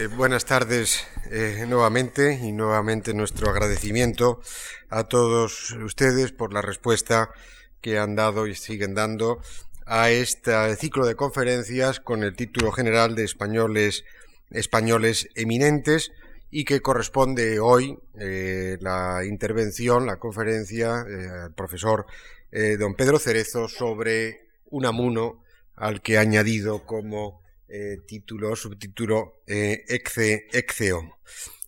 Eh, buenas tardes eh, nuevamente y nuevamente nuestro agradecimiento a todos ustedes por la respuesta que han dado y siguen dando a este ciclo de conferencias con el título general de españoles españoles eminentes y que corresponde hoy eh, la intervención, la conferencia al profesor don Pedro Cerezo sobre Unamuno, al que ha añadido como eh, título, subtítulo eh,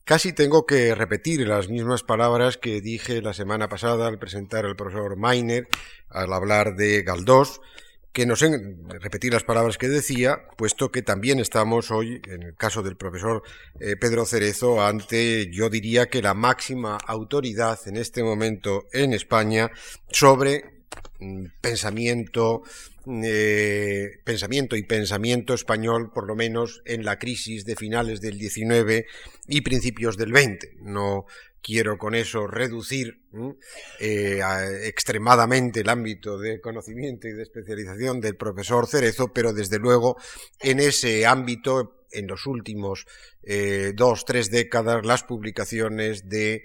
Casi tengo que repetir las mismas palabras que dije la semana pasada al presentar al profesor Mainer, al hablar de Galdós, que no sé repetir las palabras que decía, puesto que también estamos hoy, en el caso del profesor eh, Pedro Cerezo, ante, yo diría que la máxima autoridad en este momento en España sobre pensamiento, eh, pensamiento y pensamiento español, por lo menos en la crisis de finales del 19 y principios del 20. No quiero con eso reducir eh, extremadamente el ámbito de conocimiento y de especialización del profesor Cerezo, pero desde luego en ese ámbito en los últimos eh, dos, tres décadas, las publicaciones del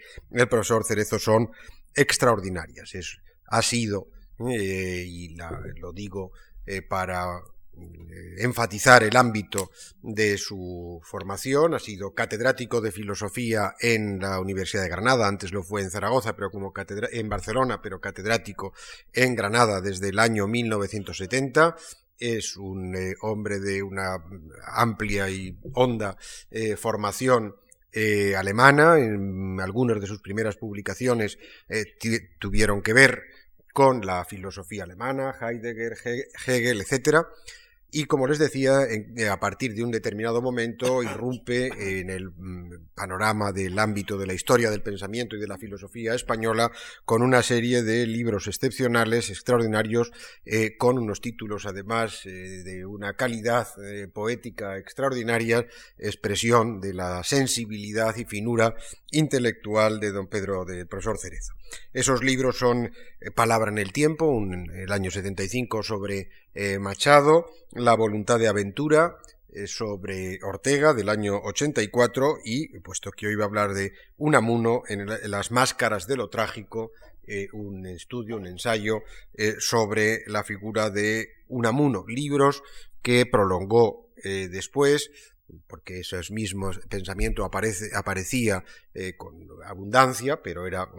profesor Cerezo son extraordinarias. Es, ha sido eh, y lo digo eh, para eh, enfatizar el ámbito de su formación. Ha sido catedrático de filosofía en la Universidad de Granada, antes lo fue en Zaragoza, pero como en Barcelona, pero catedrático en Granada desde el año 1970. Es un hombre de una amplia y honda formación alemana. Algunas de sus primeras publicaciones tuvieron que ver con la filosofía alemana, Heidegger, Hegel, etc., y como les decía, eh, a partir de un determinado momento irrumpe en el mm, panorama del ámbito de la historia del pensamiento y de la filosofía española con una serie de libros excepcionales, extraordinarios, eh, con unos títulos además eh, de una calidad poética extraordinaria, expresión de la sensibilidad y finura intelectual de don Pedro, del profesor Cerezo. Esos libros son Palabra en el Tiempo, un, el año 75 sobre Machado, la voluntad de aventura eh, sobre Ortega del año 84 y, puesto que hoy va a hablar de Unamuno en, las máscaras de lo trágico, eh, un estudio, un ensayo eh, sobre la figura de Unamuno, libros que prolongó después porque ese mismo pensamiento aparece, aparecía con abundancia, pero era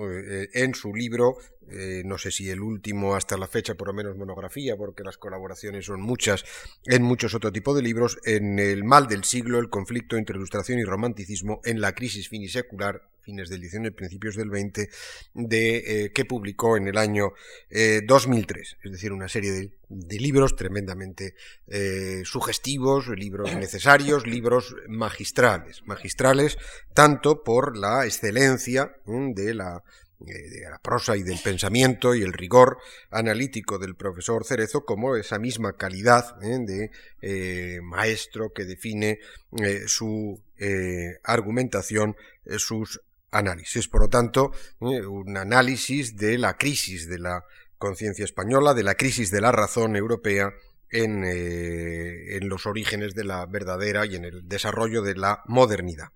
en su libro eh, no sé si el último hasta la fecha, por lo menos monografía, porque las colaboraciones son muchas en muchos otro tipo de libros, en El mal del siglo, el conflicto entre ilustración y romanticismo, en la crisis finisecular, fines del XIX, principios del XX, de, eh, que publicó en el año 2003. Eh, es decir, una serie de, libros tremendamente sugestivos, libros necesarios, libros magistrales, magistrales tanto por la excelencia de la de la prosa y del pensamiento y el rigor analítico del profesor Cerezo como esa misma calidad ¿eh? de eh, maestro que define su argumentación, sus análisis. Por lo tanto, un análisis de la crisis de la conciencia española, de la crisis de la razón europea eh, en, los orígenes de la verdadera y en el desarrollo de la modernidad.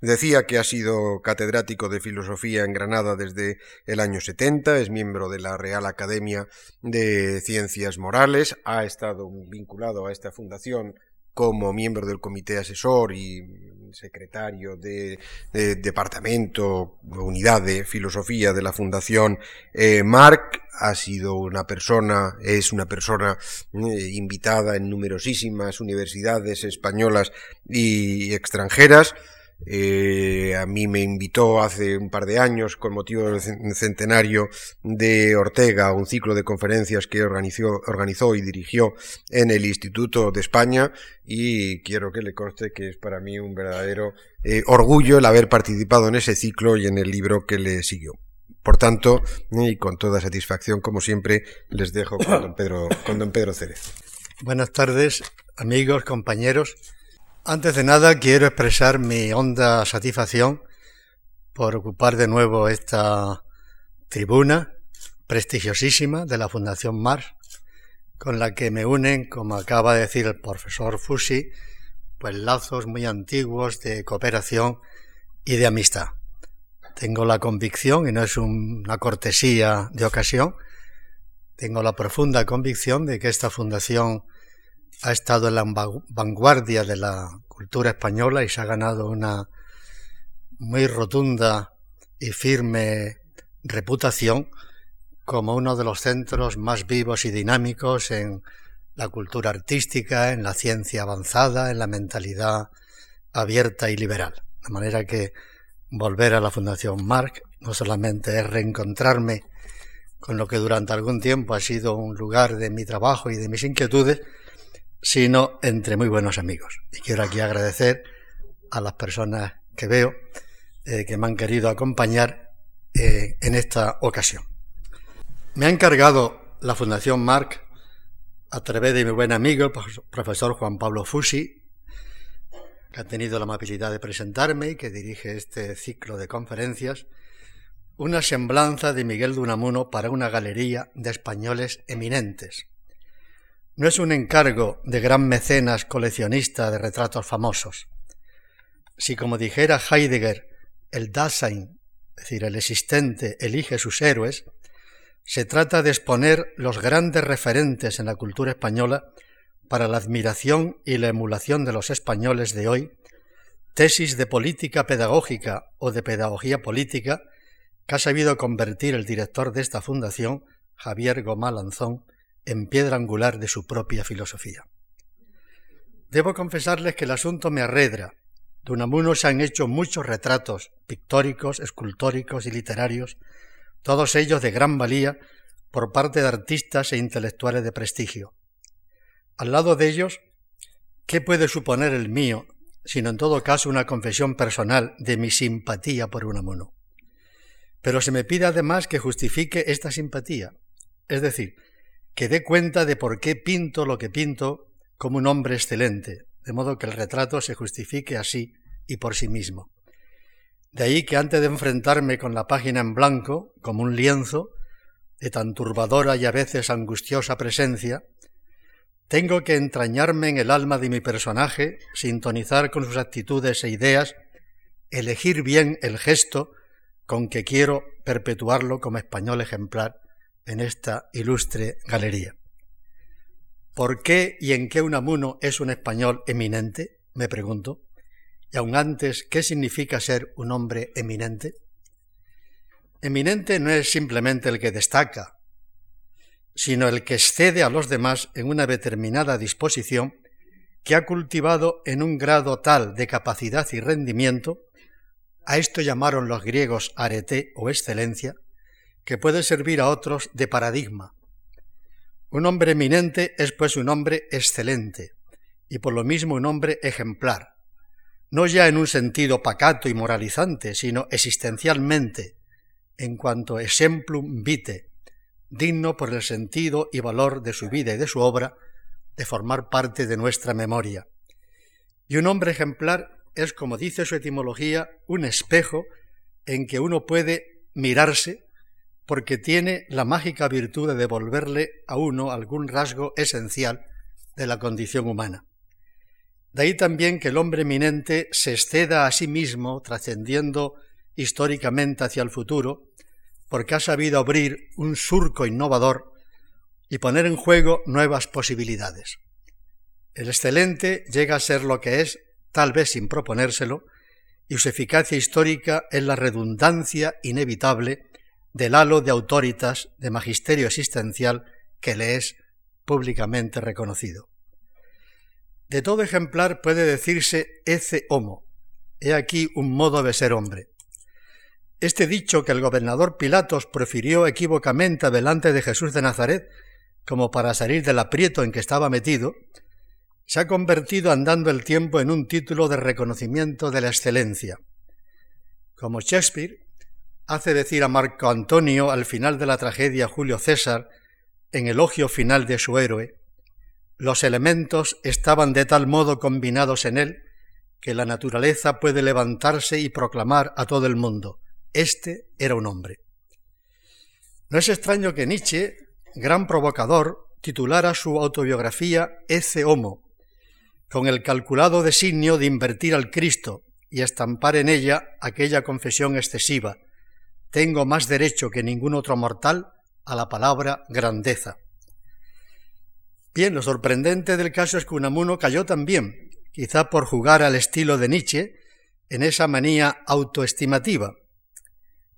Decía que ha sido catedrático de filosofía en Granada desde el año 70, es miembro de la Real Academia de Ciencias Morales, ha estado vinculado a esta fundación como miembro del comité asesor y secretario de, departamento, unidad de filosofía de la Fundación eh, Marc, ha sido una persona, es una persona eh, invitada en numerosísimas universidades españolas y extranjeras, eh, a mí me invitó hace un par de años, con motivo del centenario de Ortega, un ciclo de conferencias que organizó, organizó y dirigió en el Instituto de España y quiero que le conste que es para mí un verdadero eh, orgullo el haber participado en ese ciclo y en el libro que le siguió. Por tanto, y con toda satisfacción, como siempre, les dejo con don Pedro, con don Pedro. Buenas tardes, amigos, compañeros. Antes de nada quiero expresar mi honda satisfacción por ocupar de nuevo esta tribuna prestigiosísima de la Fundación Mars, con la que me unen, como acaba de decir el profesor Fusi, pues lazos muy antiguos de cooperación y de amistad. Tengo la convicción, y no es una cortesía de ocasión, tengo la profunda convicción de que esta fundación ha estado en la vanguardia de la cultura española y se ha ganado una muy rotunda y firme reputación como uno de los centros más vivos y dinámicos en la cultura artística, en la ciencia avanzada, en la mentalidad abierta y liberal. De manera que volver a la Fundación Marc no solamente es reencontrarme con lo que durante algún tiempo ha sido un lugar de mi trabajo y de mis inquietudes, sino entre muy buenos amigos. Y quiero aquí agradecer a las personas que veo eh, que me han querido acompañar eh, en esta ocasión. Me ha encargado la Fundación Marc a través de mi buen amigo, el profesor Juan Pablo Fusi, que ha tenido la amabilidad de presentarme y que dirige este ciclo de conferencias, una semblanza de Miguel de Unamuno para una galería de españoles eminentes. No es un encargo de gran mecenas coleccionista de retratos famosos. Si, como dijera Heidegger, el Dasein, es decir, el existente, elige sus héroes, se trata de exponer los grandes referentes en la cultura española para la admiración y la emulación de los españoles de hoy, tesis de política pedagógica o de pedagogía política que ha sabido convertir el director de esta fundación, Javier Gomá Lanzón, en piedra angular de su propia filosofía. Debo confesarles que el asunto me arredra. De Unamuno se han hecho muchos retratos pictóricos, escultóricos y literarios todos ellos de gran valía por parte de artistas e intelectuales de prestigio. Al lado de ellos, ¿qué puede suponer el mío, sino en todo caso una confesión personal de mi simpatía por Unamuno? Pero se me pide además que justifique esta simpatía, es decir, que dé cuenta de por qué pinto lo que pinto como un hombre excelente, de modo que el retrato se justifique así y por sí mismo. De ahí que antes de enfrentarme con la página en blanco, como un lienzo, de tan turbadora y a veces angustiosa presencia, tengo que entrañarme en el alma de mi personaje, sintonizar con sus actitudes e ideas, elegir bien el gesto con que quiero perpetuarlo como español ejemplar en esta ilustre galería. ¿Por qué y en qué Unamuno es un español eminente? me pregunto. Y aún antes, ¿qué significa ser un hombre eminente? Eminente no es simplemente el que destaca, sino el que excede a los demás en una determinada disposición que ha cultivado en un grado tal de capacidad y rendimiento, a esto llamaron los griegos arete o excelencia, que puede servir a otros de paradigma. Un hombre eminente es pues un hombre excelente y por lo mismo un hombre ejemplar, no ya en un sentido pacato y moralizante, sino existencialmente, en cuanto exemplum vitae, digno por el sentido y valor de su vida y de su obra, de formar parte de nuestra memoria. Y un hombre ejemplar es, como dice su etimología, un espejo en que uno puede mirarse porque tiene la mágica virtud de devolverle a uno algún rasgo esencial de la condición humana. De ahí también que el hombre eminente se exceda a sí mismo, trascendiendo históricamente hacia el futuro, porque ha sabido abrir un surco innovador y poner en juego nuevas posibilidades. El excelente llega a ser lo que es, tal vez sin proponérselo, y su eficacia histórica es la redundancia inevitable del halo de autoritas de magisterio existencial que le es públicamente reconocido. De todo ejemplar puede decirse ece homo. He aquí un modo de ser hombre. Este dicho que el gobernador Pilatos prefirió equívocamente delante de Jesús de Nazaret, como para salir del aprieto en que estaba metido, se ha convertido andando el tiempo en un título de reconocimiento de la excelencia. Como Shakespeare hace decir a Marco Antonio al final de la tragedia Julio César, en elogio final de su héroe, los elementos estaban de tal modo combinados en él que la naturaleza puede levantarse y proclamar a todo el mundo, este era un hombre. No es extraño que Nietzsche, gran provocador, titulara su autobiografía Ece Homo, con el calculado designio de invertir al Cristo y estampar en ella aquella confesión excesiva. Tengo más derecho que ningún otro mortal a la palabra grandeza. Bien, lo sorprendente del caso es que Unamuno cayó también, quizá por jugar al estilo de Nietzsche, en esa manía autoestimativa.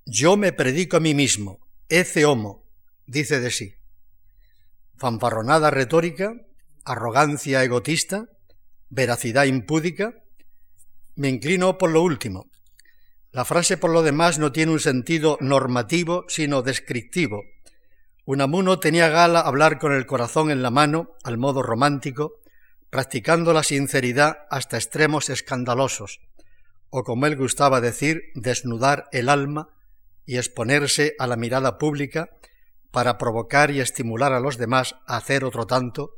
Yo me predico a mí mismo, ece homo, dice de sí. Fanfarronada retórica, arrogancia egotista, veracidad impúdica, me inclino por lo último. La frase por lo demás no tiene un sentido normativo, sino descriptivo. Unamuno tenía gala hablar con el corazón en la mano, al modo romántico, practicando la sinceridad hasta extremos escandalosos, o como él gustaba decir, desnudar el alma y exponerse a la mirada pública para provocar y estimular a los demás a hacer otro tanto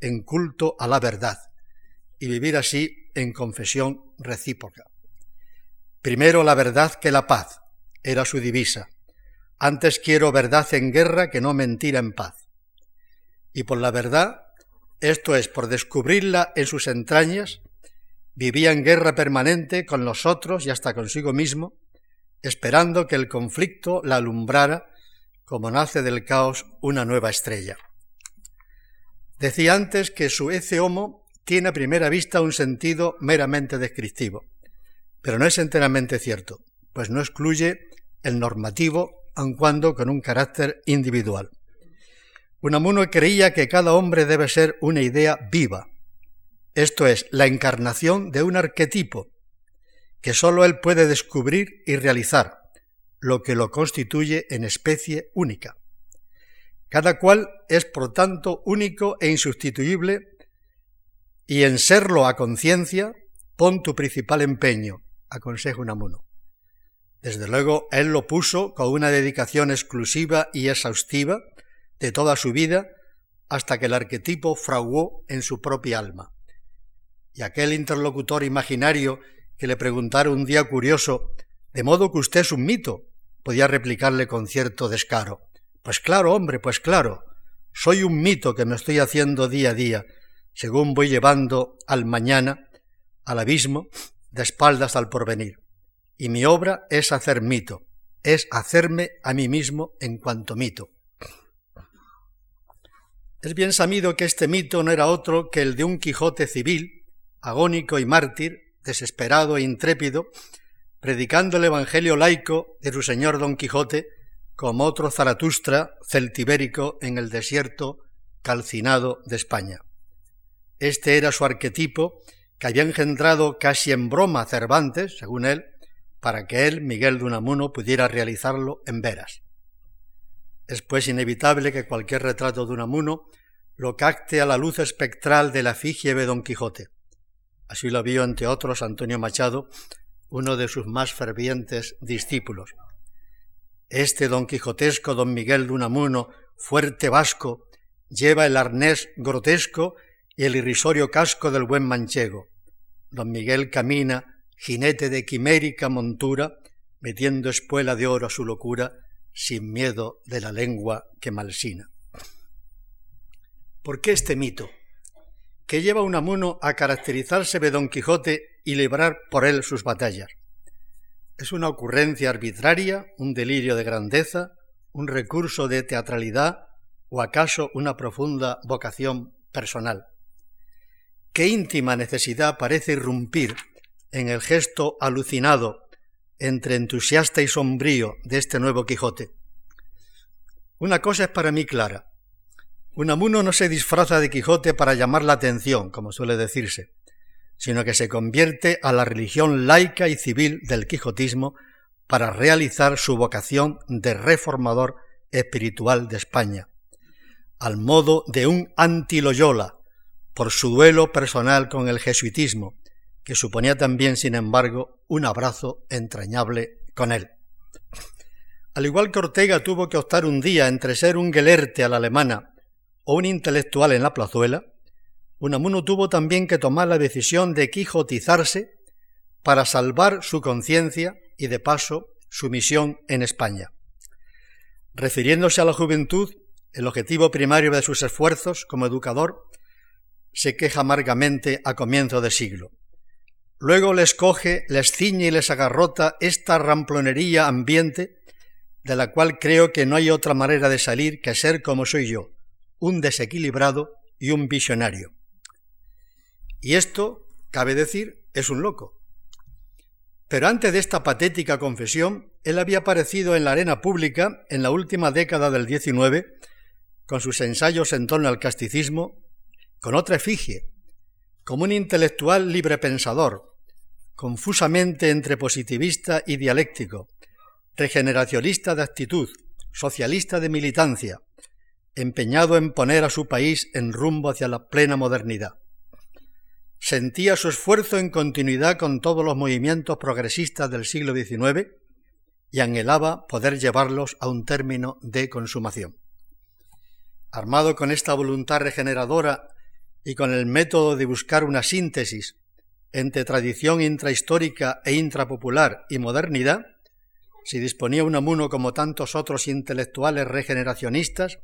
en culto a la verdad y vivir así en confesión recíproca. Primero la verdad que la paz era su divisa. Antes quiero verdad en guerra que no mentira en paz. Y por la verdad, esto es, por descubrirla en sus entrañas, vivía en guerra permanente con los otros y hasta consigo mismo, esperando que el conflicto la alumbrara como nace del caos una nueva estrella. Decía antes que su ece homo tiene a primera vista un sentido meramente descriptivo, pero no es enteramente cierto, pues no excluye el normativo, aun cuando con un carácter individual. Unamuno creía que cada hombre debe ser una idea viva, esto es, la encarnación de un arquetipo, que sólo él puede descubrir y realizar, lo que lo constituye en especie única. Cada cual es, por tanto, único e insustituible, y en serlo a conciencia, pon tu principal empeño, aconseja Unamuno. Desde luego, él lo puso con una dedicación exclusiva y exhaustiva de toda su vida, hasta que el arquetipo fraguó en su propia alma. Y aquel interlocutor imaginario que le preguntara un día curioso, de modo que usted es un mito, podía replicarle con cierto descaro. Pues claro, hombre, pues claro. Soy un mito que me estoy haciendo día a día, según voy llevando al mañana, al abismo, de espaldas al porvenir. Y mi obra es hacer mito, es hacerme a mí mismo en cuanto mito. Es bien sabido que este mito no era otro que el de un Quijote civil, agónico y mártir, desesperado e intrépido, predicando el Evangelio laico de su señor Don Quijote como otro Zaratustra celtibérico en el desierto calcinado de España. Este era su arquetipo que había engendrado casi en broma Cervantes, según él, para que él, Miguel de Unamuno, pudiera realizarlo en veras. Es pues inevitable que cualquier retrato de Unamuno lo cacte a la luz espectral de la efigie de Don Quijote. Así lo vio, entre otros, Antonio Machado uno de sus más fervientes discípulos. Este don quijotesco don Miguel de Unamuno, fuerte vasco, lleva el arnés grotesco y el irrisorio casco del buen manchego. Don Miguel camina, jinete de quimérica montura, metiendo espuela de oro a su locura, sin miedo de la lengua que malsina. ¿Por qué este mito? que lleva a Unamuno a caracterizarse de Don Quijote y librar por él sus batallas. Es una ocurrencia arbitraria, un delirio de grandeza, un recurso de teatralidad o acaso una profunda vocación personal. Qué íntima necesidad parece irrumpir en el gesto alucinado entre entusiasta y sombrío de este nuevo Quijote. Una cosa es para mí clara. Unamuno no se disfraza de Quijote para llamar la atención, como suele decirse, sino que se convierte a la religión laica y civil del quijotismo para realizar su vocación de reformador espiritual de España, al modo de un anti-Loyola, por su duelo personal con el jesuitismo, que suponía también, sin embargo, un abrazo entrañable con él. Al igual que Ortega tuvo que optar un día entre ser un gelerte a la alemana o un intelectual en la plazuela, Unamuno tuvo también que tomar la decisión de quijotizarse para salvar su conciencia y de paso su misión en España. Refiriéndose a la juventud, el objetivo primario de sus esfuerzos como educador, se queja amargamente a comienzo de siglo. Luego les coge, les ciñe y les agarrota esta ramplonería ambiente de la cual creo que no hay otra manera de salir que ser como soy yo, un desequilibrado y un visionario. Y esto, cabe decir, es un loco. Pero antes de esta patética confesión, él había aparecido en la arena pública en la última década del XIX, con sus ensayos en torno al casticismo, con otra efigie, como un intelectual librepensador, confusamente entre positivista y dialéctico, regeneracionista de actitud, socialista de militancia, empeñado en poner a su país en rumbo hacia la plena modernidad. Sentía su esfuerzo en continuidad con todos los movimientos progresistas del siglo XIX y anhelaba poder llevarlos a un término de consumación. Armado con esta voluntad regeneradora y con el método de buscar una síntesis entre tradición intrahistórica e intrapopular y modernidad, si disponía un amuno como tantos otros intelectuales regeneracionistas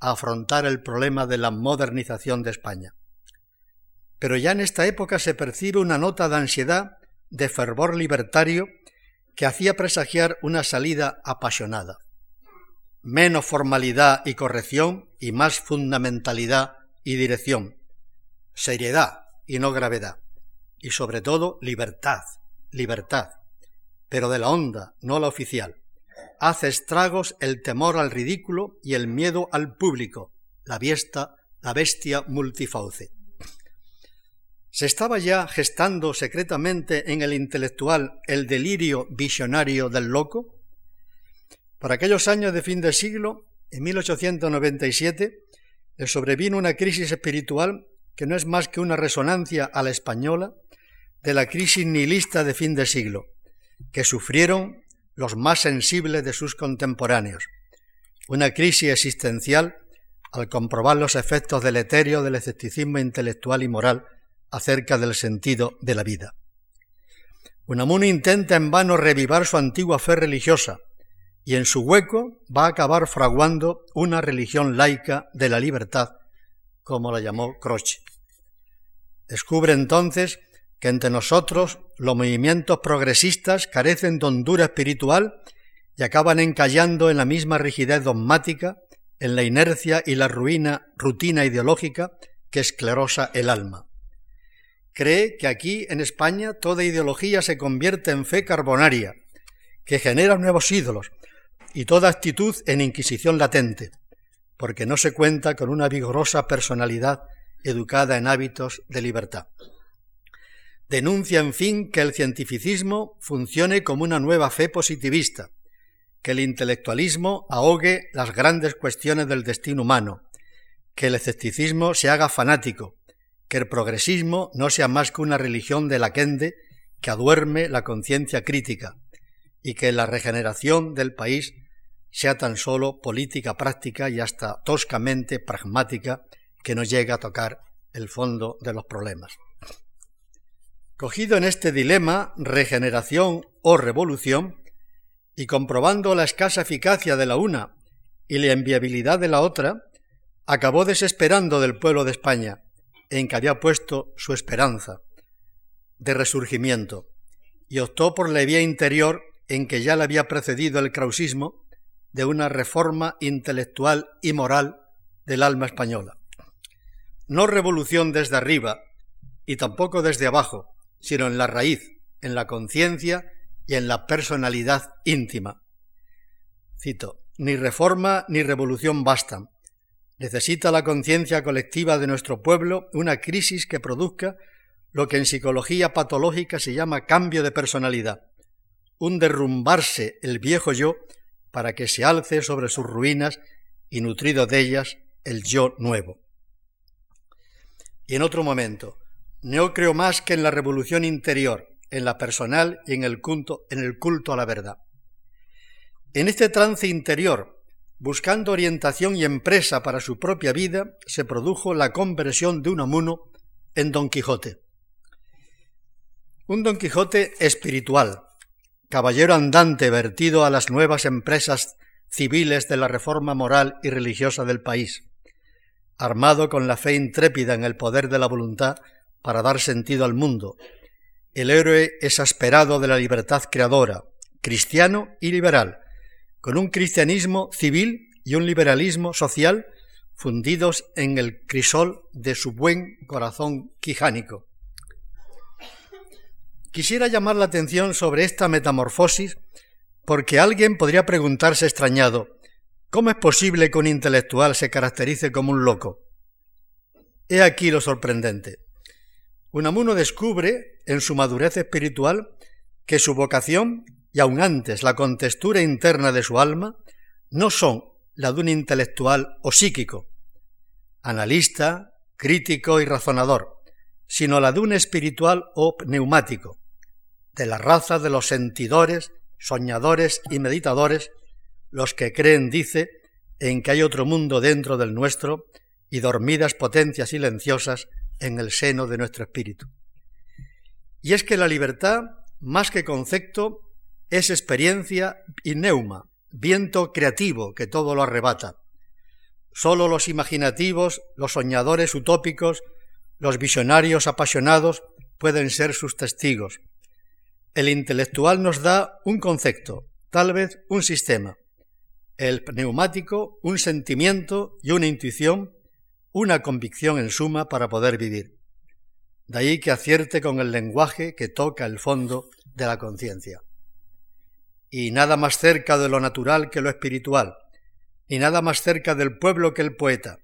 a afrontar el problema de la modernización de España. Pero ya en esta época se percibe una nota de ansiedad, de fervor libertario, que hacía presagiar una salida apasionada. Menos formalidad y corrección y más fundamentalidad y dirección. Seriedad y no gravedad. Y sobre todo libertad, libertad pero de la honda, no la oficial. Hace estragos el temor al ridículo y el miedo al público, la, biesta, la bestia multifauce. Se estaba ya gestando secretamente en el intelectual el delirio visionario del loco. Para aquellos años de fin de siglo, en 1897, le sobrevino una crisis espiritual que no es más que una resonancia a la española de la crisis nihilista de fin de siglo, que sufrieron los más sensibles de sus contemporáneos, una crisis existencial al comprobar los efectos deleterios del escepticismo intelectual y moral acerca del sentido de la vida. Unamuno intenta en vano revivar su antigua fe religiosa y en su hueco va a acabar fraguando una religión laica de la libertad, como la llamó Croce. Descubre entonces que entre nosotros los movimientos progresistas carecen de hondura espiritual y acaban encallando en la misma rigidez dogmática, en la inercia y la ruina rutina ideológica que esclerosa el alma. Cree que aquí en España toda ideología se convierte en fe carbonaria, que genera nuevos ídolos y toda actitud en inquisición latente, porque no se cuenta con una vigorosa personalidad educada en hábitos de libertad. Denuncia, en fin, que el cientificismo funcione como una nueva fe positivista, que el intelectualismo ahogue las grandes cuestiones del destino humano, que el escepticismo se haga fanático, que el progresismo no sea más que una religión de la quende que aduerme la conciencia crítica, y que la regeneración del país sea tan solo política práctica y hasta toscamente pragmática que no llega a tocar el fondo de los problemas. Cogido en este dilema, regeneración o revolución, y comprobando la escasa eficacia de la una y la inviabilidad de la otra, acabó desesperando del pueblo de España, en que había puesto su esperanza de resurgimiento, y optó por la vía interior en que ya le había precedido el krausismo de una reforma intelectual y moral del alma española. No revolución desde arriba y tampoco desde abajo, sino en la raíz, en la conciencia y en la personalidad íntima. Cito, ni reforma ni revolución bastan. Necesita la conciencia colectiva de nuestro pueblo una crisis que produzca lo que en psicología patológica se llama cambio de personalidad, un derrumbarse el viejo yo para que se alce sobre sus ruinas y nutrido de ellas el yo nuevo. Y en otro momento, no creo más que en la revolución interior, en la personal y en el culto, en el culto a la verdad. En este trance interior, buscando orientación y empresa para su propia vida, se produjo la conversión de un amuno en Don Quijote. Un Don Quijote espiritual, caballero andante vertido a las nuevas empresas civiles de la reforma moral y religiosa del país, armado con la fe intrépida en el poder de la voluntad para dar sentido al mundo. El héroe exasperado de la libertad creadora, cristiano y liberal, con un cristianismo civil y un liberalismo social fundidos en el crisol de su buen corazón quijánico. Quisiera llamar la atención sobre esta metamorfosis porque alguien podría preguntarse extrañado, ¿cómo es posible que un intelectual se caracterice como un loco? He aquí lo sorprendente. Unamuno descubre, en su madurez espiritual, que su vocación y aun antes la contextura interna de su alma no son la de un intelectual o psíquico, analista, crítico y razonador, sino la de un espiritual o pneumático, de la raza de los sentidores soñadores y meditadores, los que creen, dice, en que hay otro mundo dentro del nuestro y dormidas potencias silenciosas en el seno de nuestro espíritu. Y es que la libertad, más que concepto, es experiencia y neuma, viento creativo que todo lo arrebata. Solo los imaginativos, los soñadores utópicos, los visionarios apasionados pueden ser sus testigos, el intelectual nos da un concepto, tal vez un sistema. El neumático, un sentimiento y una intuición, una convicción en suma para poder vivir. De ahí que acierte con el lenguaje que toca el fondo de la conciencia. Y nada más cerca de lo natural que lo espiritual, y nada más cerca del pueblo que el poeta.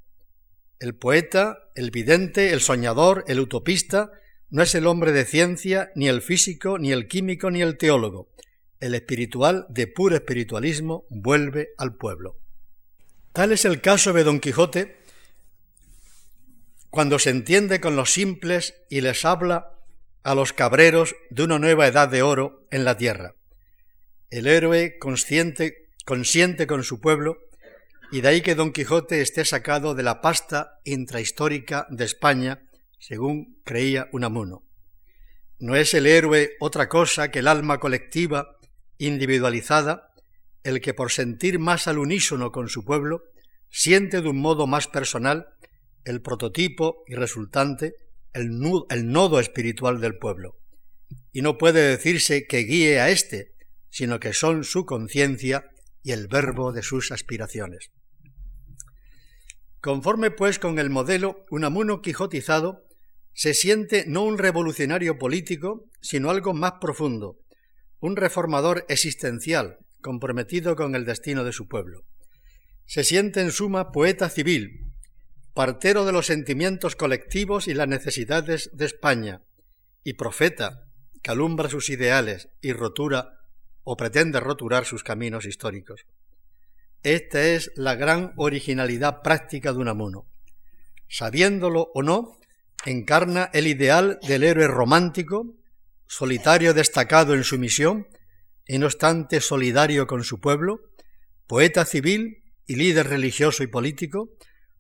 El poeta, el vidente, el soñador, el utopista, no es el hombre de ciencia, ni el físico, ni el químico, ni el teólogo. El espiritual, de puro espiritualismo, vuelve al pueblo. Tal es el caso de Don Quijote cuando se entiende con los simples y les habla a los cabreros de una nueva edad de oro en la tierra. El héroe consciente, consiente con su pueblo, y de ahí que Don Quijote esté sacado de la pasta intrahistórica de España según creía Unamuno. No es el héroe otra cosa que el alma colectiva, individualizada, el que por sentir más al unísono con su pueblo, siente de un modo más personal el prototipo y resultante, el, nodo espiritual del pueblo. Y no puede decirse que guíe a éste, sino que son su conciencia y el verbo de sus aspiraciones. Conforme pues con el modelo Unamuno quijotizado, se siente no un revolucionario político, sino algo más profundo, un reformador existencial, comprometido con el destino de su pueblo. Se siente en suma poeta civil, partero de los sentimientos colectivos y las necesidades de España, y profeta que alumbra sus ideales y rotura o pretende roturar sus caminos históricos. Esta es la gran originalidad práctica de Unamuno. Sabiéndolo o no, encarna el ideal del héroe romántico, solitario destacado en su misión, y no obstante solidario con su pueblo, poeta civil y líder religioso y político,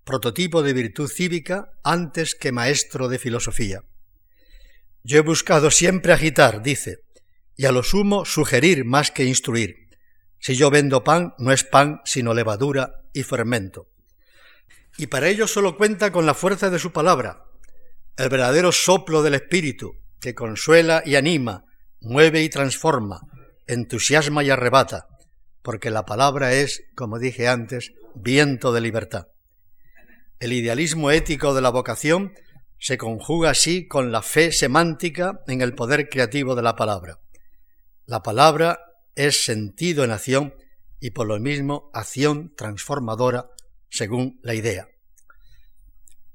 prototipo de virtud cívica antes que maestro de filosofía. Yo he buscado siempre agitar, dice, y a lo sumo sugerir más que instruir. Si yo vendo pan, no es pan, sino levadura y fermento. Y para ello solo cuenta con la fuerza de su palabra, el verdadero soplo del Espíritu, que consuela y anima, mueve y transforma, entusiasma y arrebata, porque la palabra es, como dije antes, viento de libertad. El idealismo ético de la vocación se conjuga así con la fe semántica en el poder creativo de la palabra. La palabra es sentido en acción y por lo mismo acción transformadora según la idea.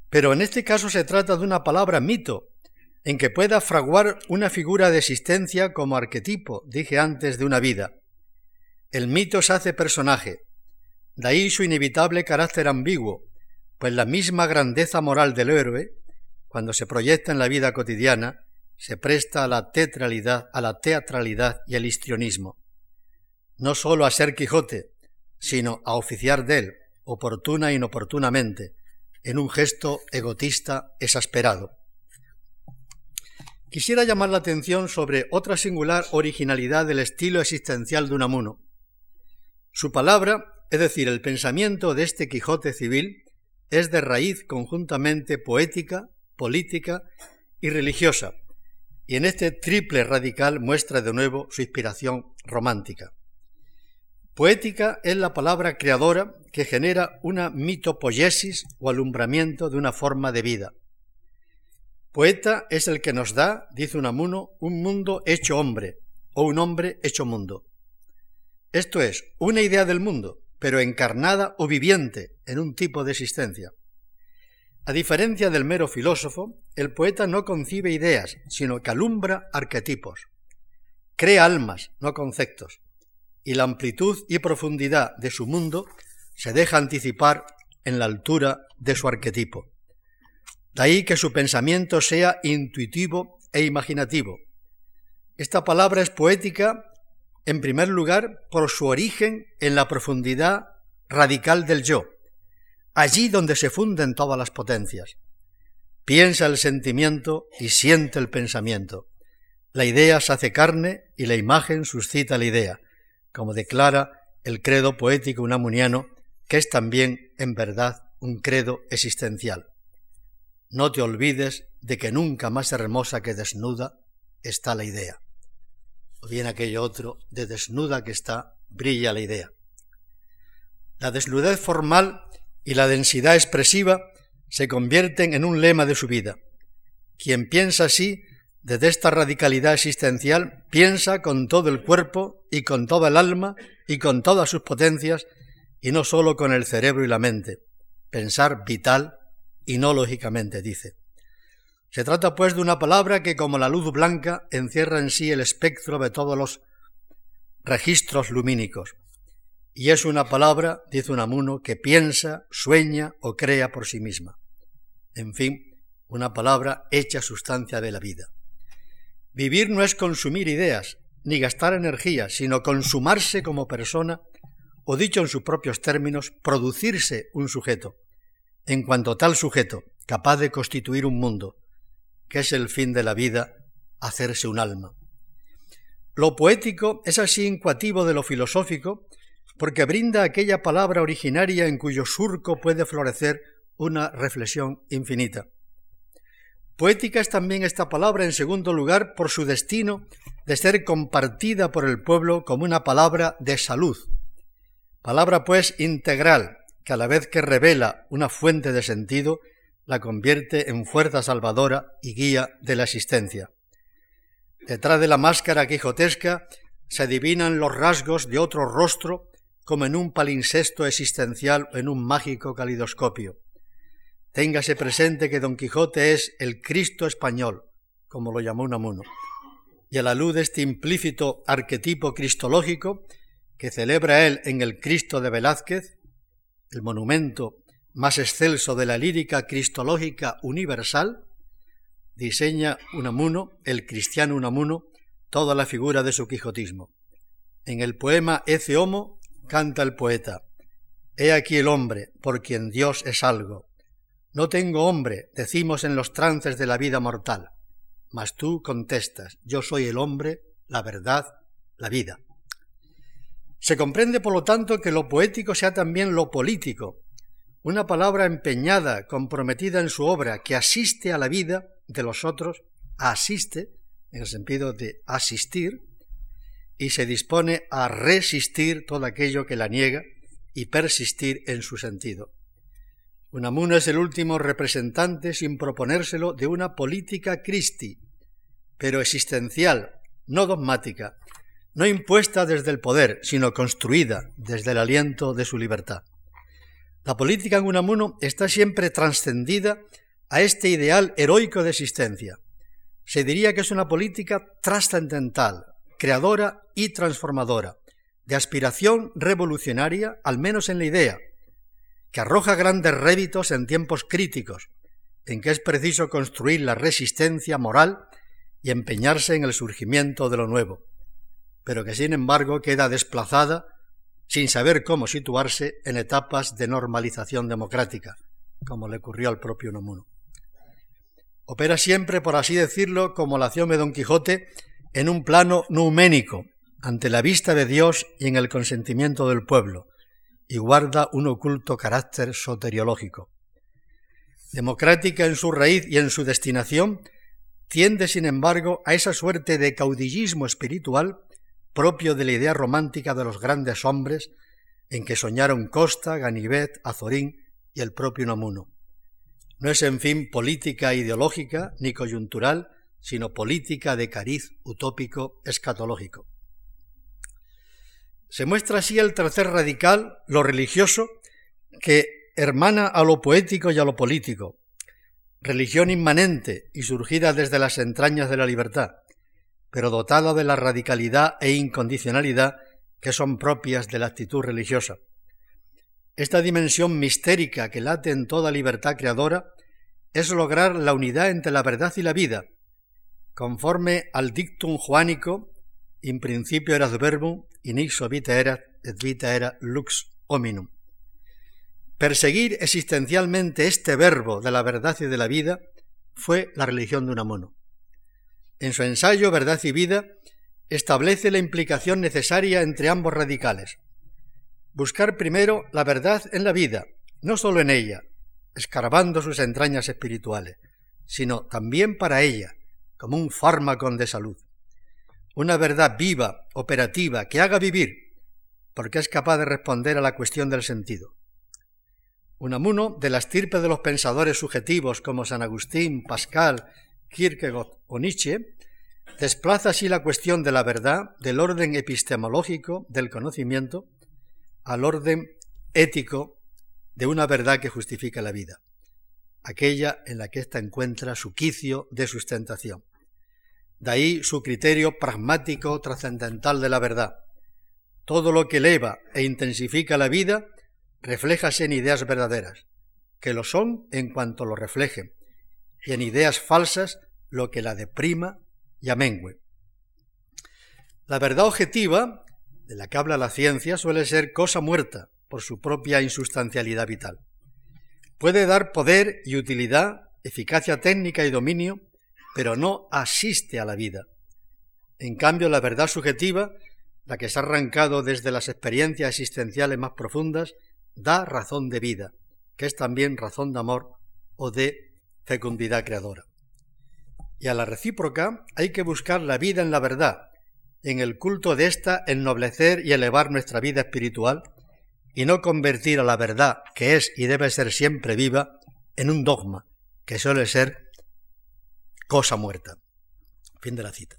Pero en este caso se trata de una palabra mito, en que pueda fraguar una figura de existencia como arquetipo, dije antes, de una vida. El mito se hace personaje, de ahí su inevitable carácter ambiguo, pues la misma grandeza moral del héroe, cuando se proyecta en la vida cotidiana, se presta a la teatralidad, a la teatralidad y al histrionismo. No sólo a ser Quijote, sino a oficiar de él, oportuna e inoportunamente, en un gesto egotista exasperado. Quisiera llamar la atención sobre otra singular originalidad del estilo existencial de Unamuno. Su palabra, es decir, el pensamiento de este Quijote civil, es de raíz conjuntamente poética, política y religiosa, y en este triple radical muestra de nuevo su inspiración romántica. Poética es la palabra creadora que genera una mitopoiesis o alumbramiento de una forma de vida. Poeta es el que nos da, dice Unamuno, un mundo hecho hombre o un hombre hecho mundo. Esto es, una idea del mundo, pero encarnada o viviente en un tipo de existencia. A diferencia del mero filósofo, el poeta no concibe ideas, sino que alumbra arquetipos. Crea almas, no conceptos, y la amplitud y profundidad de su mundo se deja anticipar en la altura de su arquetipo. De ahí que su pensamiento sea intuitivo e imaginativo. Esta palabra es poética, en primer lugar, por su origen en la profundidad radical del yo, allí donde se funden todas las potencias. Piensa el sentimiento y siente el pensamiento. La idea se hace carne y la imagen suscita la idea, como declara el credo poético unamuniano, que es también, en verdad, un credo existencial. No te olvides de que nunca más hermosa que desnuda está la idea. O bien aquello otro, de desnuda que está, brilla la idea. La desnudez formal y la densidad expresiva se convierten en un lema de su vida. Quien piensa así, desde esta radicalidad existencial, piensa con todo el cuerpo y con toda el alma y con todas sus potencias y no sólo con el cerebro y la mente. Pensar vital y no lógicamente, dice. Se trata pues de una palabra que como la luz blanca encierra en sí el espectro de todos los registros lumínicos. Y es una palabra, dice Unamuno, que piensa, sueña o crea por sí misma. En fin, una palabra hecha sustancia de la vida. Vivir no es consumir ideas, ni gastar energía, sino consumarse como persona, o dicho en sus propios términos, producirse un sujeto, en cuanto tal sujeto, capaz de constituir un mundo, que es el fin de la vida, hacerse un alma. Lo poético es así incuativo de lo filosófico, porque brinda aquella palabra originaria en cuyo surco puede florecer una reflexión infinita. Poética es también esta palabra, en segundo lugar, por su destino de ser compartida por el pueblo como una palabra de salud. Palabra, pues, integral, que a la vez que revela una fuente de sentido, la convierte en fuerza salvadora y guía de la existencia. Detrás de la máscara quijotesca se adivinan los rasgos de otro rostro como en un palincesto existencial o en un mágico calidoscopio. Téngase presente que Don Quijote es el Cristo español, como lo llamó Unamuno, y a la luz de este implícito arquetipo cristológico que celebra él en el Cristo de Velázquez, el monumento más excelso de la lírica cristológica universal, diseña Unamuno, el cristiano Unamuno, toda la figura de su quijotismo. En el poema Ece Homo canta el poeta. He aquí el hombre, por quien Dios es algo. No tengo hombre, decimos en los trances de la vida mortal. Mas tú contestas, yo soy el hombre, la verdad, la vida. Se comprende, por lo tanto, que lo poético sea también lo político, una palabra empeñada, comprometida en su obra, que asiste a la vida de los otros, asiste, en el sentido de asistir, y se dispone a resistir todo aquello que la niega y persistir en su sentido. Unamuno es el último representante, sin proponérselo, de una política Christi, pero existencial, no dogmática, no impuesta desde el poder, sino construida desde el aliento de su libertad. La política en Unamuno está siempre trascendida a este ideal heroico de existencia. Se diría que es una política trascendental, creadora y transformadora, de aspiración revolucionaria, al menos en la idea, que arroja grandes réditos en tiempos críticos, en que es preciso construir la resistencia moral y empeñarse en el surgimiento de lo nuevo, pero que sin embargo queda desplazada sin saber cómo situarse en etapas de normalización democrática, como le ocurrió al propio Nomuno. Opera siempre, por así decirlo, como la acción de Don Quijote, en un plano numénico, ante la vista de Dios y en el consentimiento del pueblo, y guarda un oculto carácter soteriológico. democrática en su raíz y en su destinación, tiende, sin embargo, a esa suerte de caudillismo espiritual propio de la idea romántica de los grandes hombres en que soñaron Costa, Ganivet, Azorín y el propio Namuno. No es, en fin, política ideológica ni coyuntural, sino política de cariz utópico escatológico. Se muestra así el tercer radical, lo religioso, que hermana a lo poético y a lo político, religión inmanente y surgida desde las entrañas de la libertad, pero dotada de la radicalidad e incondicionalidad que son propias de la actitud religiosa. Esta dimensión mistérica que late en toda libertad creadora es lograr la unidad entre la verdad y la vida, conforme al dictum juánico in principio erat verbum in ixo vita erat et vita era lux hominum. Perseguir existencialmente este verbo de la verdad y de la vida fue la religión de Unamuno. En su ensayo Verdad y Vida establece la implicación necesaria entre ambos radicales. Buscar primero la verdad en la vida, no sólo en ella, escarbando sus entrañas espirituales, sino también para ella, como un fármaco de salud. Una verdad viva, operativa, que haga vivir, porque es capaz de responder a la cuestión del sentido. Unamuno, de la estirpe de los pensadores subjetivos como San Agustín, Pascal, Kierkegaard o Nietzsche, desplaza así la cuestión de la verdad del orden epistemológico del conocimiento al orden ético de una verdad que justifica la vida, aquella en la que ésta encuentra su quicio de sustentación. De ahí su criterio pragmático trascendental de la verdad. Todo lo que eleva e intensifica la vida refléjase en ideas verdaderas, que lo son en cuanto lo reflejen, y en ideas falsas lo que la deprima y amengüe. La verdad objetiva, de la que habla la ciencia, suele ser cosa muerta por su propia insustancialidad vital. Puede dar poder y utilidad, eficacia técnica y dominio, pero no asiste a la vida. En cambio, la verdad subjetiva, la que se ha arrancado desde las experiencias existenciales más profundas, da razón de vida, que es también razón de amor o de fecundidad creadora. Y a la recíproca hay que buscar la vida en la verdad, en el culto de ésta ennoblecer y elevar nuestra vida espiritual, y no convertir a la verdad, que es y debe ser siempre viva, en un dogma, que suele ser cosa muerta. Fin de la cita.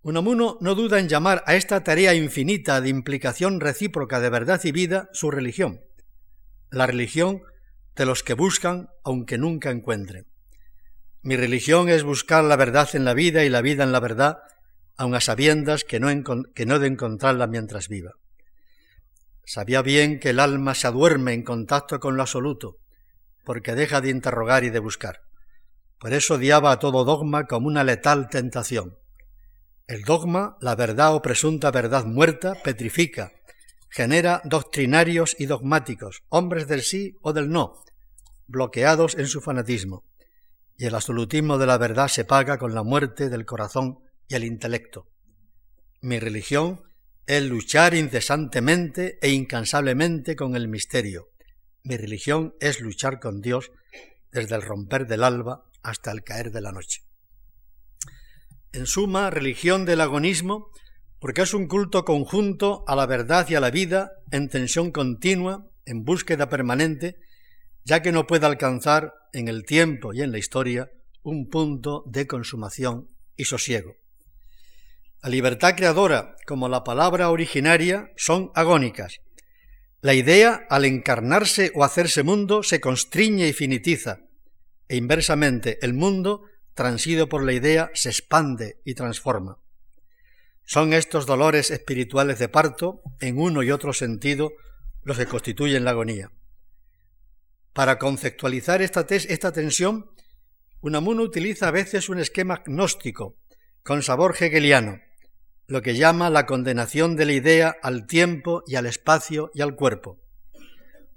Unamuno no duda en llamar a esta tarea infinita de implicación recíproca de verdad y vida su religión, la religión de los que buscan aunque nunca encuentren. Mi religión es buscar la verdad en la vida y la vida en la verdad, aun a sabiendas que no, que no de encontrarla mientras viva. Sabía bien que el alma se aduerme en contacto con lo absoluto, porque deja de interrogar y de buscar. Por eso odiaba a todo dogma como una letal tentación. El dogma, la verdad o presunta verdad muerta, petrifica, genera doctrinarios y dogmáticos, hombres del sí o del no, bloqueados en su fanatismo, y el absolutismo de la verdad se paga con la muerte del corazón y el intelecto. Mi religión es luchar incesantemente e incansablemente con el misterio. Mi religión es luchar con Dios desde el romper del alba hasta el caer de la noche. En suma, religión del agonismo, porque es un culto conjunto a la verdad y a la vida en tensión continua, en búsqueda permanente, ya que no puede alcanzar en el tiempo y en la historia un punto de consumación y sosiego. La libertad creadora como la palabra originaria son agónicas. La idea, al encarnarse o hacerse mundo, se constriñe y finitiza, e inversamente el mundo, transido por la idea, se expande y transforma. Son estos dolores espirituales de parto, en uno y otro sentido, los que constituyen la agonía. Para conceptualizar esta, tensión, Unamuno utiliza a veces un esquema gnóstico, con sabor hegeliano, lo que llama la condenación de la idea al tiempo y al espacio y al cuerpo.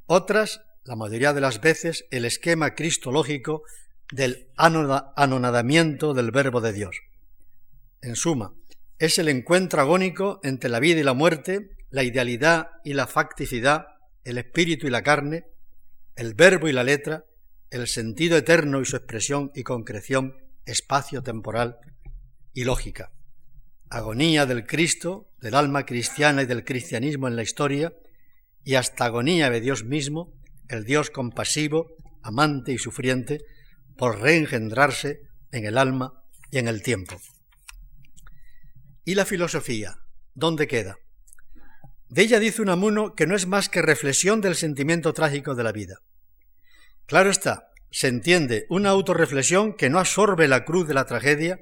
Otras la mayoría de las veces, el esquema cristológico del anonadamiento del verbo de Dios. En suma, es el encuentro agónico entre la vida y la muerte, la idealidad y la facticidad, el espíritu y la carne, el verbo y la letra, el sentido eterno y su expresión y concreción espacio-temporal y lógica. Agonía del Cristo, del alma cristiana y del cristianismo en la historia, y hasta agonía de Dios mismo, el Dios compasivo, amante y sufriente, por reengendrarse en el alma y en el tiempo. ¿Y la filosofía? ¿Dónde queda? De ella dice Unamuno que no es más que reflexión del sentimiento trágico de la vida. Claro está, se entiende una autorreflexión que no absorbe la cruz de la tragedia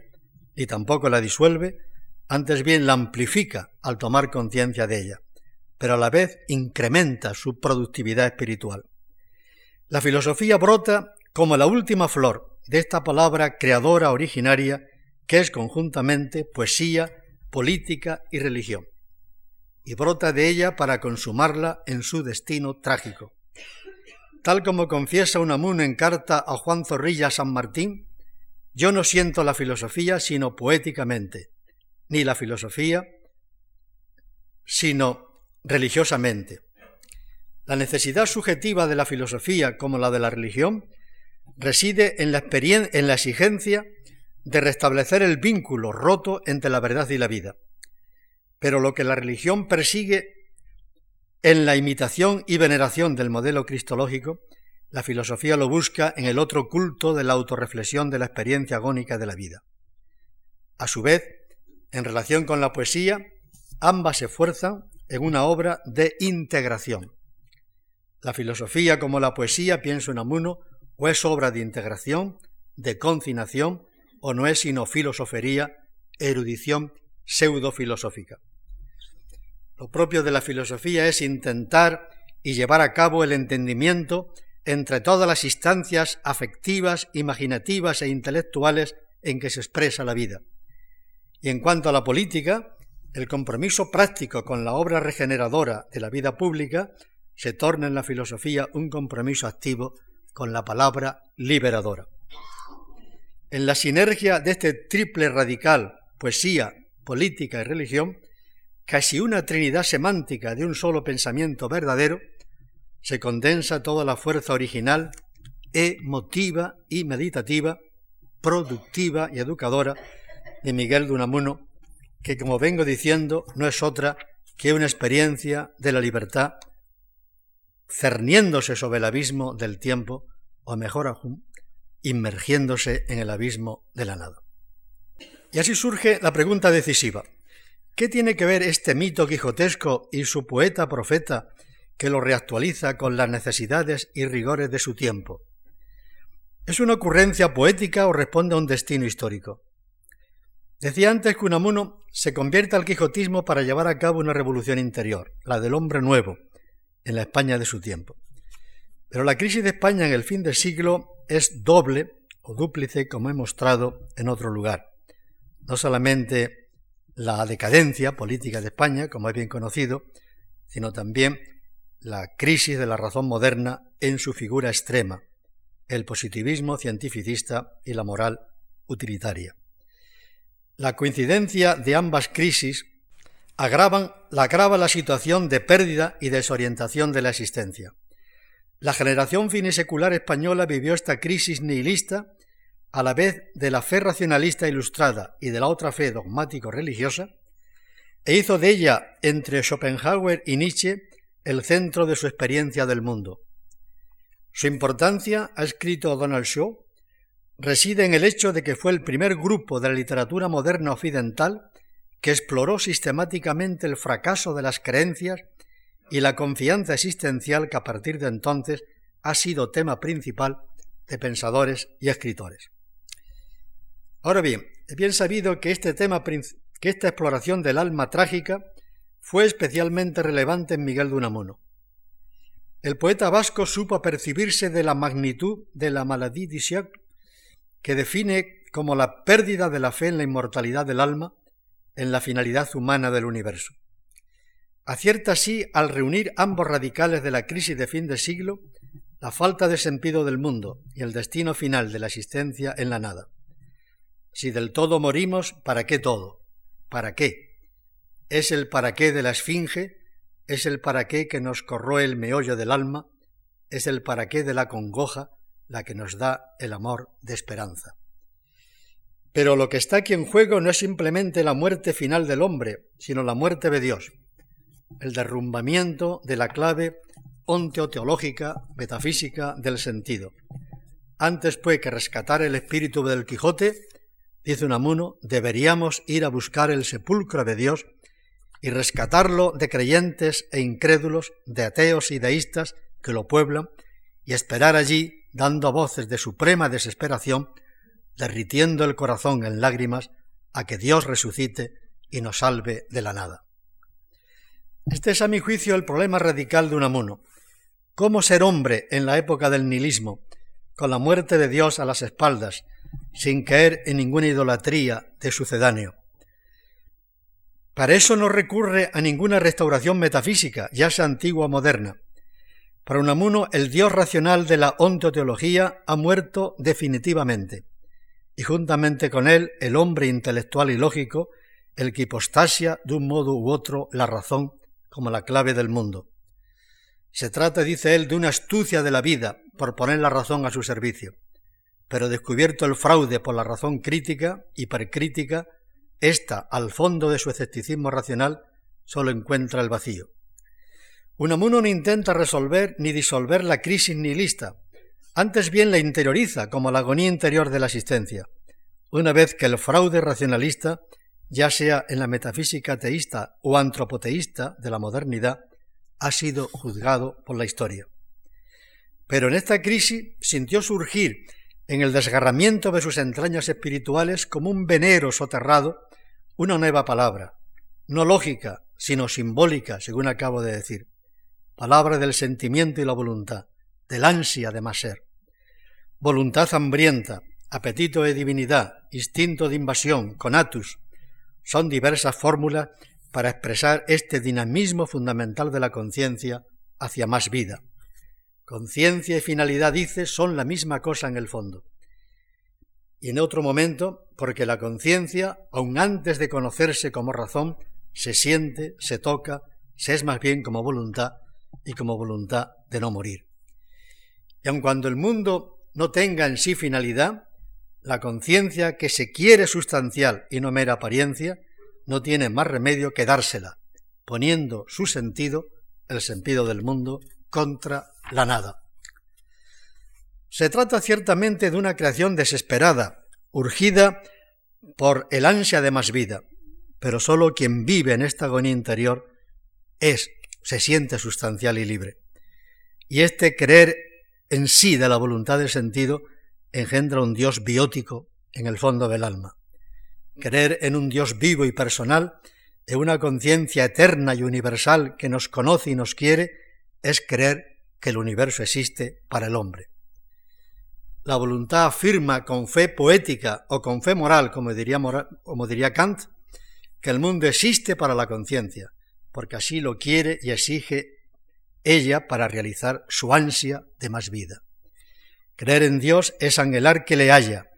y tampoco la disuelve, antes bien la amplifica al tomar conciencia de ella, pero a la vez incrementa su productividad espiritual. La filosofía brota como la última flor de esta palabra creadora originaria que es conjuntamente poesía, política y religión, y brota de ella para consumarla en su destino trágico. Tal como confiesa Unamuno en carta a Juan Zorrilla San Martín, yo no siento la filosofía sino poéticamente, ni la filosofía sino religiosamente. La necesidad subjetiva de la filosofía como la de la religión reside en la, en la exigencia de restablecer el vínculo roto entre la verdad y la vida. Pero lo que la religión persigue en la imitación y veneración del modelo cristológico, la filosofía lo busca en el otro culto de la autorreflexión de la experiencia agónica de la vida. A su vez, en relación con la poesía, ambas se esfuerzan en una obra de integración. La filosofía como la poesía, pienso en Amuno, o es obra de integración, de concinación, o no es sino filosofería, erudición pseudo-filosófica. Lo propio de la filosofía es intentar y llevar a cabo el entendimiento entre todas las instancias afectivas, imaginativas e intelectuales en que se expresa la vida. Y en cuanto a la política, el compromiso práctico con la obra regeneradora de la vida pública se torna en la filosofía un compromiso activo con la palabra liberadora. En la sinergia de este triple radical, poesía, política y religión, casi una trinidad semántica de un solo pensamiento verdadero, se condensa toda la fuerza original, emotiva y meditativa, productiva y educadora de Miguel de Unamuno, que como vengo diciendo no es otra que una experiencia de la libertad cerniéndose sobre el abismo del tiempo, o mejor aún, inmergiéndose en el abismo de la nada. Y así surge la pregunta decisiva. ¿Qué tiene que ver este mito quijotesco y su poeta profeta que lo reactualiza con las necesidades y rigores de su tiempo? ¿Es una ocurrencia poética o responde a un destino histórico? Decía antes que Unamuno se convierte al quijotismo para llevar a cabo una revolución interior, la del hombre nuevo, en la España de su tiempo. Pero la crisis de España en el fin del siglo es doble o dúplice, como he mostrado en otro lugar. No solamente la decadencia política de España, como es bien conocido, sino también la crisis de la razón moderna en su figura extrema, el positivismo cientificista y la moral utilitaria. La coincidencia de ambas crisis agravan, la agrava la situación de pérdida y desorientación de la existencia. La generación finisecular española vivió esta crisis nihilista a la vez de la fe racionalista ilustrada y de la otra fe dogmático-religiosa, e hizo de ella, entre Schopenhauer y Nietzsche, el centro de su experiencia del mundo. Su importancia, ha escrito Donald Shaw, reside en el hecho de que fue el primer grupo de la literatura moderna occidental que exploró sistemáticamente el fracaso de las creencias y la confianza existencial que a partir de entonces ha sido tema principal de pensadores y escritores. Ahora bien, es bien sabido que este tema, que esta exploración del alma trágica fue especialmente relevante en Miguel de Unamuno. El poeta vasco supo percibirse de la magnitud de la maladie du que define como la pérdida de la fe en la inmortalidad del alma, en la finalidad humana del universo. Acierta así al reunir ambos radicales de la crisis de fin de siglo, la falta de sentido del mundo y el destino final de la existencia en la nada. Si del todo morimos, ¿para qué todo? ¿Para qué? Es el para qué de la esfinge, es el para qué que nos corroe el meollo del alma, es el para qué de la congoja la que nos da el amor de esperanza. Pero lo que está aquí en juego no es simplemente la muerte final del hombre, sino la muerte de Dios, el derrumbamiento de la clave onteoteológica, metafísica del sentido. Antes pues que rescatar el espíritu del Quijote, dice Unamuno, deberíamos ir a buscar el sepulcro de Dios y rescatarlo de creyentes e incrédulos, de ateos y deístas que lo pueblan, y esperar allí, dando voces de suprema desesperación, derritiendo el corazón en lágrimas, a que Dios resucite y nos salve de la nada. Este es a mi juicio el problema radical de Unamuno. ¿Cómo ser hombre en la época del nihilismo, con la muerte de Dios a las espaldas, sin caer en ninguna idolatría de sucedáneo? Para eso no recurre a ninguna restauración metafísica, ya sea antigua o moderna. Para Unamuno, el Dios racional de la ontoteología ha muerto definitivamente, y juntamente con él el hombre intelectual y lógico, el que hipostasia de un modo u otro la razón como la clave del mundo. Se trata, dice él, de una astucia de la vida por poner la razón a su servicio, pero descubierto el fraude por la razón crítica, hipercrítica, ésta, al fondo de su escepticismo racional, solo encuentra el vacío. Unamuno no intenta resolver ni disolver la crisis nihilista, antes bien la interioriza como la agonía interior de la existencia, una vez que el fraude racionalista, ya sea en la metafísica teísta o antropoteísta de la modernidad, ha sido juzgado por la historia. Pero en esta crisis sintió surgir en el desgarramiento de sus entrañas espirituales como un venero soterrado una nueva palabra, no lógica, sino simbólica, según acabo de decir, palabra del sentimiento y la voluntad, del ansia de más ser. Voluntad hambrienta, apetito de divinidad, instinto de invasión, conatus, son diversas fórmulas para expresar este dinamismo fundamental de la conciencia hacia más vida. Conciencia y finalidad, dice, son la misma cosa en el fondo y en otro momento porque la conciencia, aun antes de conocerse como razón, se siente, se toca, se es más bien como voluntad y como voluntad de no morir. Y aun cuando el mundo no tenga en sí finalidad, la conciencia que se quiere sustancial y no mera apariencia, no tiene más remedio que dársela, poniendo su sentido, el sentido del mundo, contra la nada. Se trata ciertamente de una creación desesperada, urgida por el ansia de más vida, pero sólo quien vive en esta agonía interior es, se siente sustancial y libre. Y este creer en sí de la voluntad del sentido engendra un Dios biótico en el fondo del alma. Creer en un Dios vivo y personal, en una conciencia eterna y universal que nos conoce y nos quiere, es creer que el universo existe para el hombre. La voluntad afirma con fe poética o con fe moral, como diría, como diría Kant, que el mundo existe para la conciencia, porque así lo quiere y exige ella para realizar su ansia de más vida. Creer en Dios es anhelar que le haya,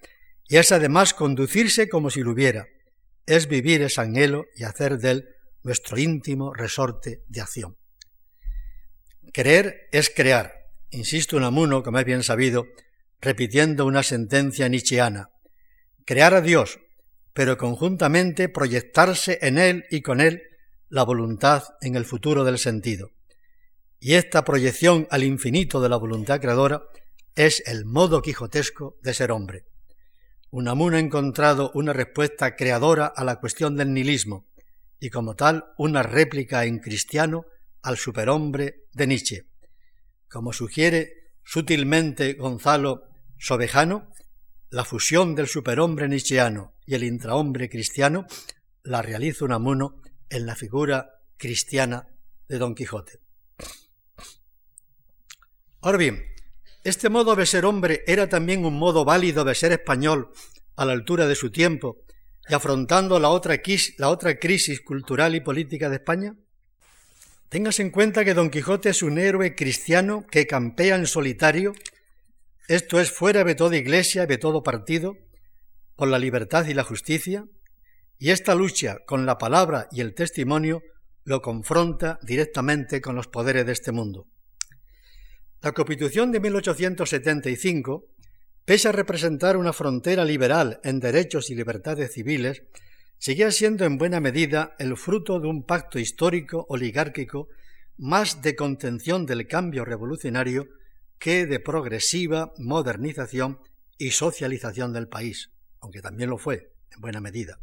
y es además conducirse como si lo hubiera, es vivir ese anhelo y hacer de él nuestro íntimo resorte de acción. Creer es crear. Insisto en Amuno, como es bien sabido, repitiendo una sentencia nietzscheana. Crear a Dios, pero conjuntamente proyectarse en Él y con Él la voluntad en el futuro del sentido. Y esta proyección al infinito de la voluntad creadora es el modo quijotesco de ser hombre. Unamuno ha encontrado una respuesta creadora a la cuestión del nihilismo y como tal una réplica en cristiano al superhombre de Nietzsche. Como sugiere sutilmente Gonzalo Sobejano, la fusión del superhombre nietzscheano y el intrahombre cristiano la realiza Unamuno en la figura cristiana de Don Quijote. Ahora bien, este modo de ser hombre era también un modo válido de ser español a la altura de su tiempo y afrontando la otra, la otra crisis cultural y política de España? Téngase en cuenta que Don Quijote es un héroe cristiano que campea en solitario esto es fuera de toda iglesia, de todo partido, por la libertad y la justicia, y esta lucha con la palabra y el testimonio lo confronta directamente con los poderes de este mundo. La Constitución de 1875, pese a representar una frontera liberal en derechos y libertades civiles, seguía siendo en buena medida el fruto de un pacto histórico oligárquico más de contención del cambio revolucionario que de progresiva modernización y socialización del país, aunque también lo fue, en buena medida.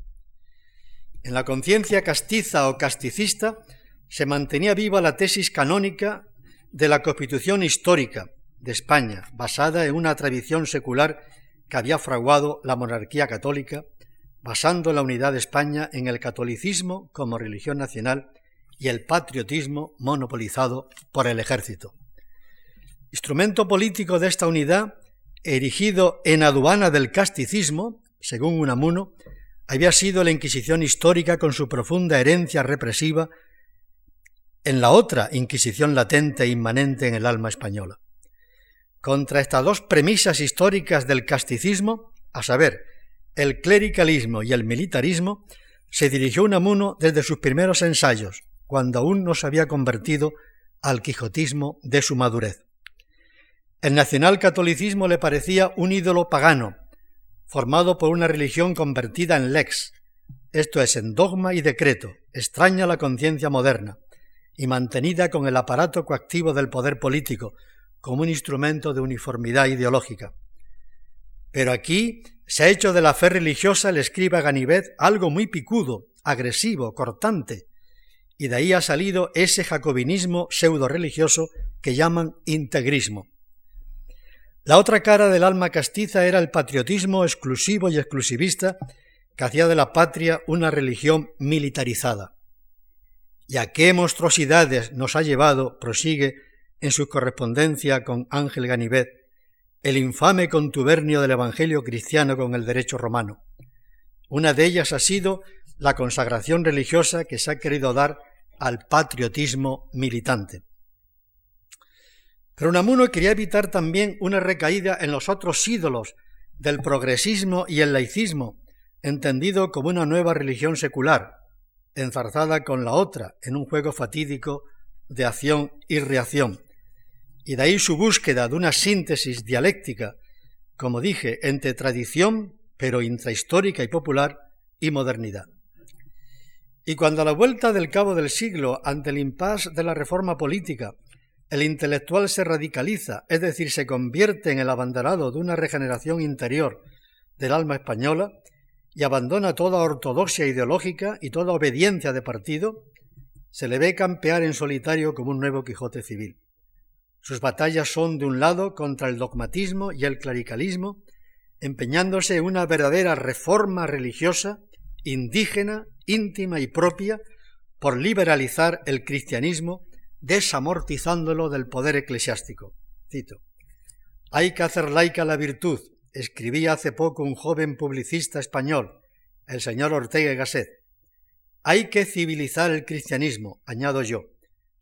En la conciencia castiza o casticista se mantenía viva la tesis canónica de la Constitución histórica de España, basada en una tradición secular que había fraguado la monarquía católica, basando la unidad de España en el catolicismo como religión nacional y el patriotismo monopolizado por el ejército. Instrumento político de esta unidad, erigido en aduana del casticismo, según Unamuno, había sido la Inquisición histórica con su profunda herencia represiva en la otra Inquisición latente e inmanente en el alma española. Contra estas dos premisas históricas del casticismo, a saber, el clericalismo y el militarismo, se dirigió Unamuno desde sus primeros ensayos, cuando aún no se había convertido al quijotismo de su madurez. El nacionalcatolicismo le parecía un ídolo pagano, formado por una religión convertida en lex, esto es, en dogma y decreto, extraña la conciencia moderna, y mantenida con el aparato coactivo del poder político como un instrumento de uniformidad ideológica. Pero aquí se ha hecho de la fe religiosa, el escriba Ganivet, algo muy picudo, agresivo, cortante, y de ahí ha salido ese jacobinismo pseudo-religioso que llaman integrismo. La otra cara del alma castiza era el patriotismo exclusivo y exclusivista que hacía de la patria una religión militarizada. ¿Y a qué monstruosidades nos ha llevado, prosigue en su correspondencia con Ángel Ganivet, el infame contubernio del Evangelio cristiano con el derecho romano? Una de ellas ha sido la consagración religiosa que se ha querido dar al patriotismo militante. Pero quería evitar también una recaída en los otros ídolos del progresismo y el laicismo, entendido como una nueva religión secular, enzarzada con la otra en un juego fatídico de acción y reacción. Y de ahí su búsqueda de una síntesis dialéctica, como dije, entre tradición, pero intrahistórica y popular, y modernidad. Y cuando a la vuelta del cabo del siglo, ante el impasse de la reforma política, el intelectual se radicaliza, es decir, se convierte en el abanderado de una regeneración interior del alma española, y abandona toda ortodoxia ideológica y toda obediencia de partido, se le ve campear en solitario como un nuevo Quijote civil. Sus batallas son, de un lado, contra el dogmatismo y el clericalismo, empeñándose en una verdadera reforma religiosa, indígena, íntima y propia, por liberalizar el cristianismo, desamortizándolo del poder eclesiástico. Cito. Hay que hacer laica la virtud, escribía hace poco un joven publicista español, el señor Ortega y Gasset. Hay que civilizar el cristianismo, añado yo,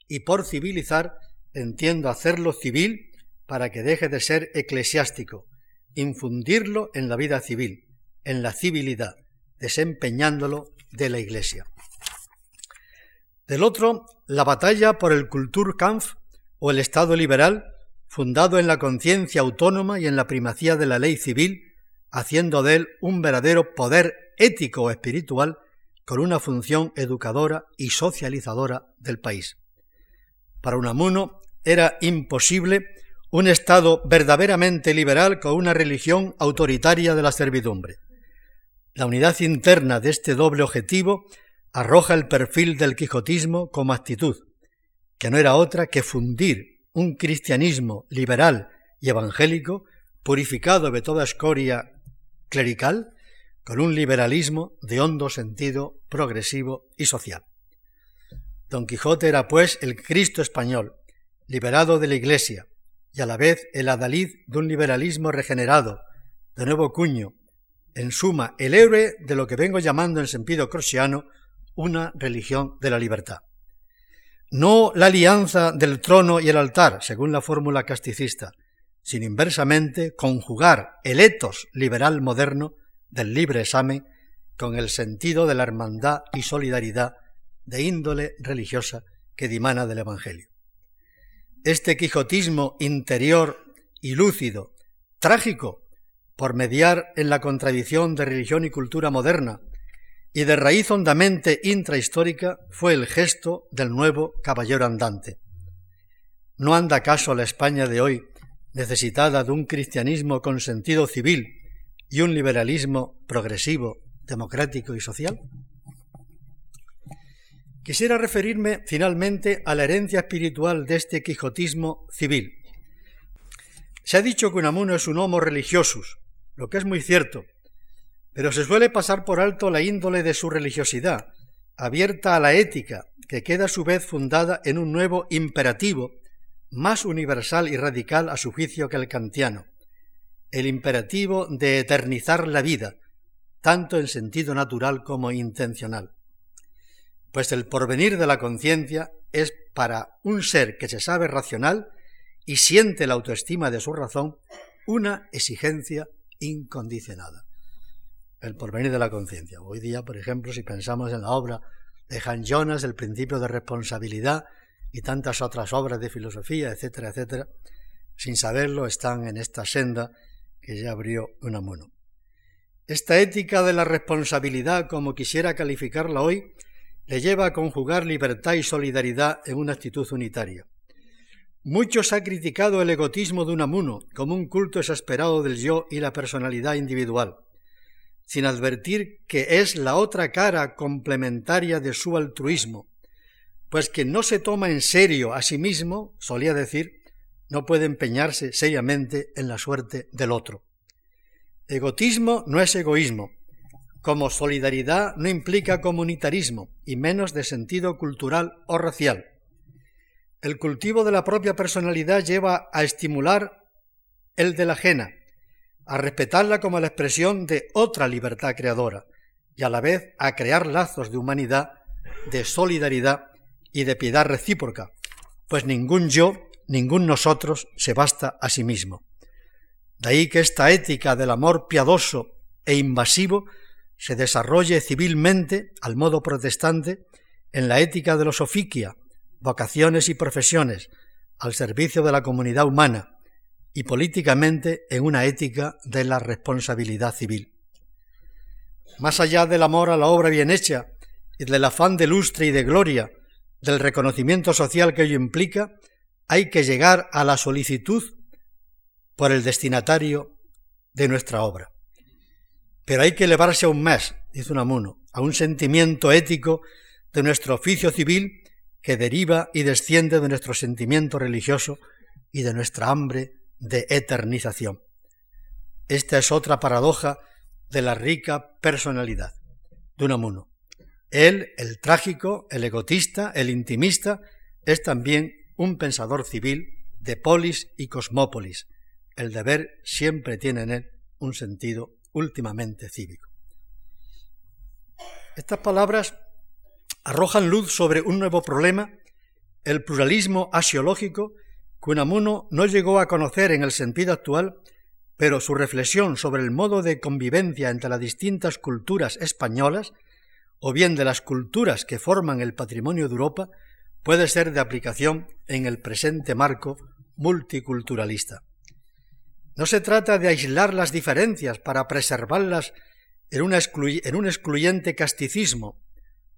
y por civilizar entiendo hacerlo civil para que deje de ser eclesiástico, infundirlo en la vida civil, en la civilidad, desempeñándolo de la Iglesia. Del otro, la batalla por el Kulturkampf o el Estado liberal fundado en la conciencia autónoma y en la primacía de la ley civil, haciendo de él un verdadero poder ético o espiritual con una función educadora y socializadora del país. Para Unamuno era imposible un Estado verdaderamente liberal con una religión autoritaria de la servidumbre. La unidad interna de este doble objetivo arroja el perfil del quijotismo como actitud, que no era otra que fundir un cristianismo liberal y evangélico, purificado de toda escoria clerical, con un liberalismo de hondo sentido progresivo y social. Don Quijote era, pues, el Cristo español, liberado de la Iglesia, y a la vez el adalid de un liberalismo regenerado, de nuevo cuño, en suma, el héroe de lo que vengo llamando en sentido crociano una religión de la libertad no la alianza del trono y el altar, según la fórmula casticista, sino inversamente conjugar el etos liberal moderno del libre examen con el sentido de la hermandad y solidaridad de índole religiosa que dimana del Evangelio. este quijotismo interior y lúcido, trágico, por mediar en la contradicción de religión y cultura moderna, y de raíz hondamente intrahistórica, fue el gesto del nuevo caballero andante. ¿No anda acaso la España de hoy necesitada de un cristianismo con sentido civil y un liberalismo progresivo, democrático y social? Quisiera referirme finalmente a la herencia espiritual de este quijotismo civil. Se ha dicho que Unamuno es un homo religiosus, lo que es muy cierto, pero se suele pasar por alto la índole de su religiosidad, abierta a la ética, que queda a su vez fundada en un nuevo imperativo más universal y radical a su juicio que el kantiano, el imperativo de eternizar la vida, tanto en sentido natural como intencional. Pues el porvenir de la conciencia es para un ser que se sabe racional y siente la autoestima de su razón una exigencia incondicionada. El porvenir de la conciencia. Hoy día, por ejemplo, si pensamos en la obra de Han Jonas, El principio de responsabilidad, y tantas otras obras de filosofía, etcétera, etcétera, sin saberlo están en esta senda que ya abrió Unamuno. Esta ética de la responsabilidad, como quisiera calificarla hoy, le lleva a conjugar libertad y solidaridad en una actitud unitaria. Muchos ha criticado el egotismo de Unamuno como un culto exasperado del yo y la personalidad individual, sin advertir que es la otra cara complementaria de su altruismo, pues que no se toma en serio a sí mismo, solía decir, no puede empeñarse seriamente en la suerte del otro. Egotismo no es egoísmo, como solidaridad no implica comunitarismo, y menos de sentido cultural o racial. El cultivo de la propia personalidad lleva a estimular el de la ajena, a respetarla como la expresión de otra libertad creadora, y a la vez a crear lazos de humanidad, de solidaridad y de piedad recíproca, pues ningún yo, ningún nosotros se basta a sí mismo. De ahí que esta ética del amor piadoso e invasivo se desarrolle civilmente, al modo protestante, en la ética de los oficia, vocaciones y profesiones, al servicio de la comunidad humana, y políticamente en una ética de la responsabilidad civil. Más allá del amor a la obra bien hecha y del afán de lustre y de gloria del reconocimiento social que ello implica, hay que llegar a la solicitud por el destinatario de nuestra obra. Pero hay que elevarse aún más, dice Unamuno, a un sentimiento ético de nuestro oficio civil que deriva y desciende de nuestro sentimiento religioso y de nuestra hambre de eternización. Esta es otra paradoja de la rica personalidad de Unamuno. Él, el trágico, el egotista, el intimista, es también un pensador civil de polis y cosmópolis. El deber siempre tiene en él un sentido últimamente cívico. Estas palabras arrojan luz sobre un nuevo problema, el pluralismo asiológico, que Unamuno no llegó a conocer en el sentido actual, pero su reflexión sobre el modo de convivencia entre las distintas culturas españolas o bien de las culturas que forman el patrimonio de Europa puede ser de aplicación en el presente marco multiculturalista. No se trata de aislar las diferencias para preservarlas en, en un excluyente casticismo,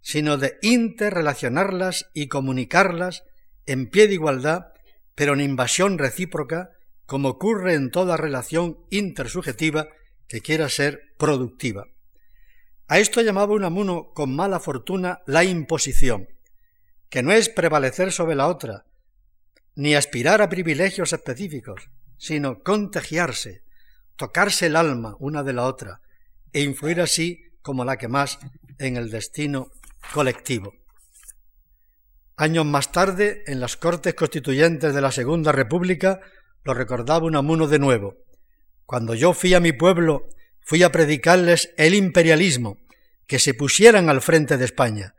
sino de interrelacionarlas y comunicarlas en pie de igualdad, pero en invasión recíproca, como ocurre en toda relación intersubjetiva que quiera ser productiva. A esto llamaba Unamuno con mala fortuna la imposición, que no es prevalecer sobre la otra, ni aspirar a privilegios específicos, sino contagiarse, tocarse el alma una de la otra, e influir así como la que más en el destino colectivo. Años más tarde, en las Cortes Constituyentes de la Segunda República, lo recordaba Unamuno de nuevo. Cuando yo fui a mi pueblo fui a predicarles el imperialismo, que se pusieran al frente de España,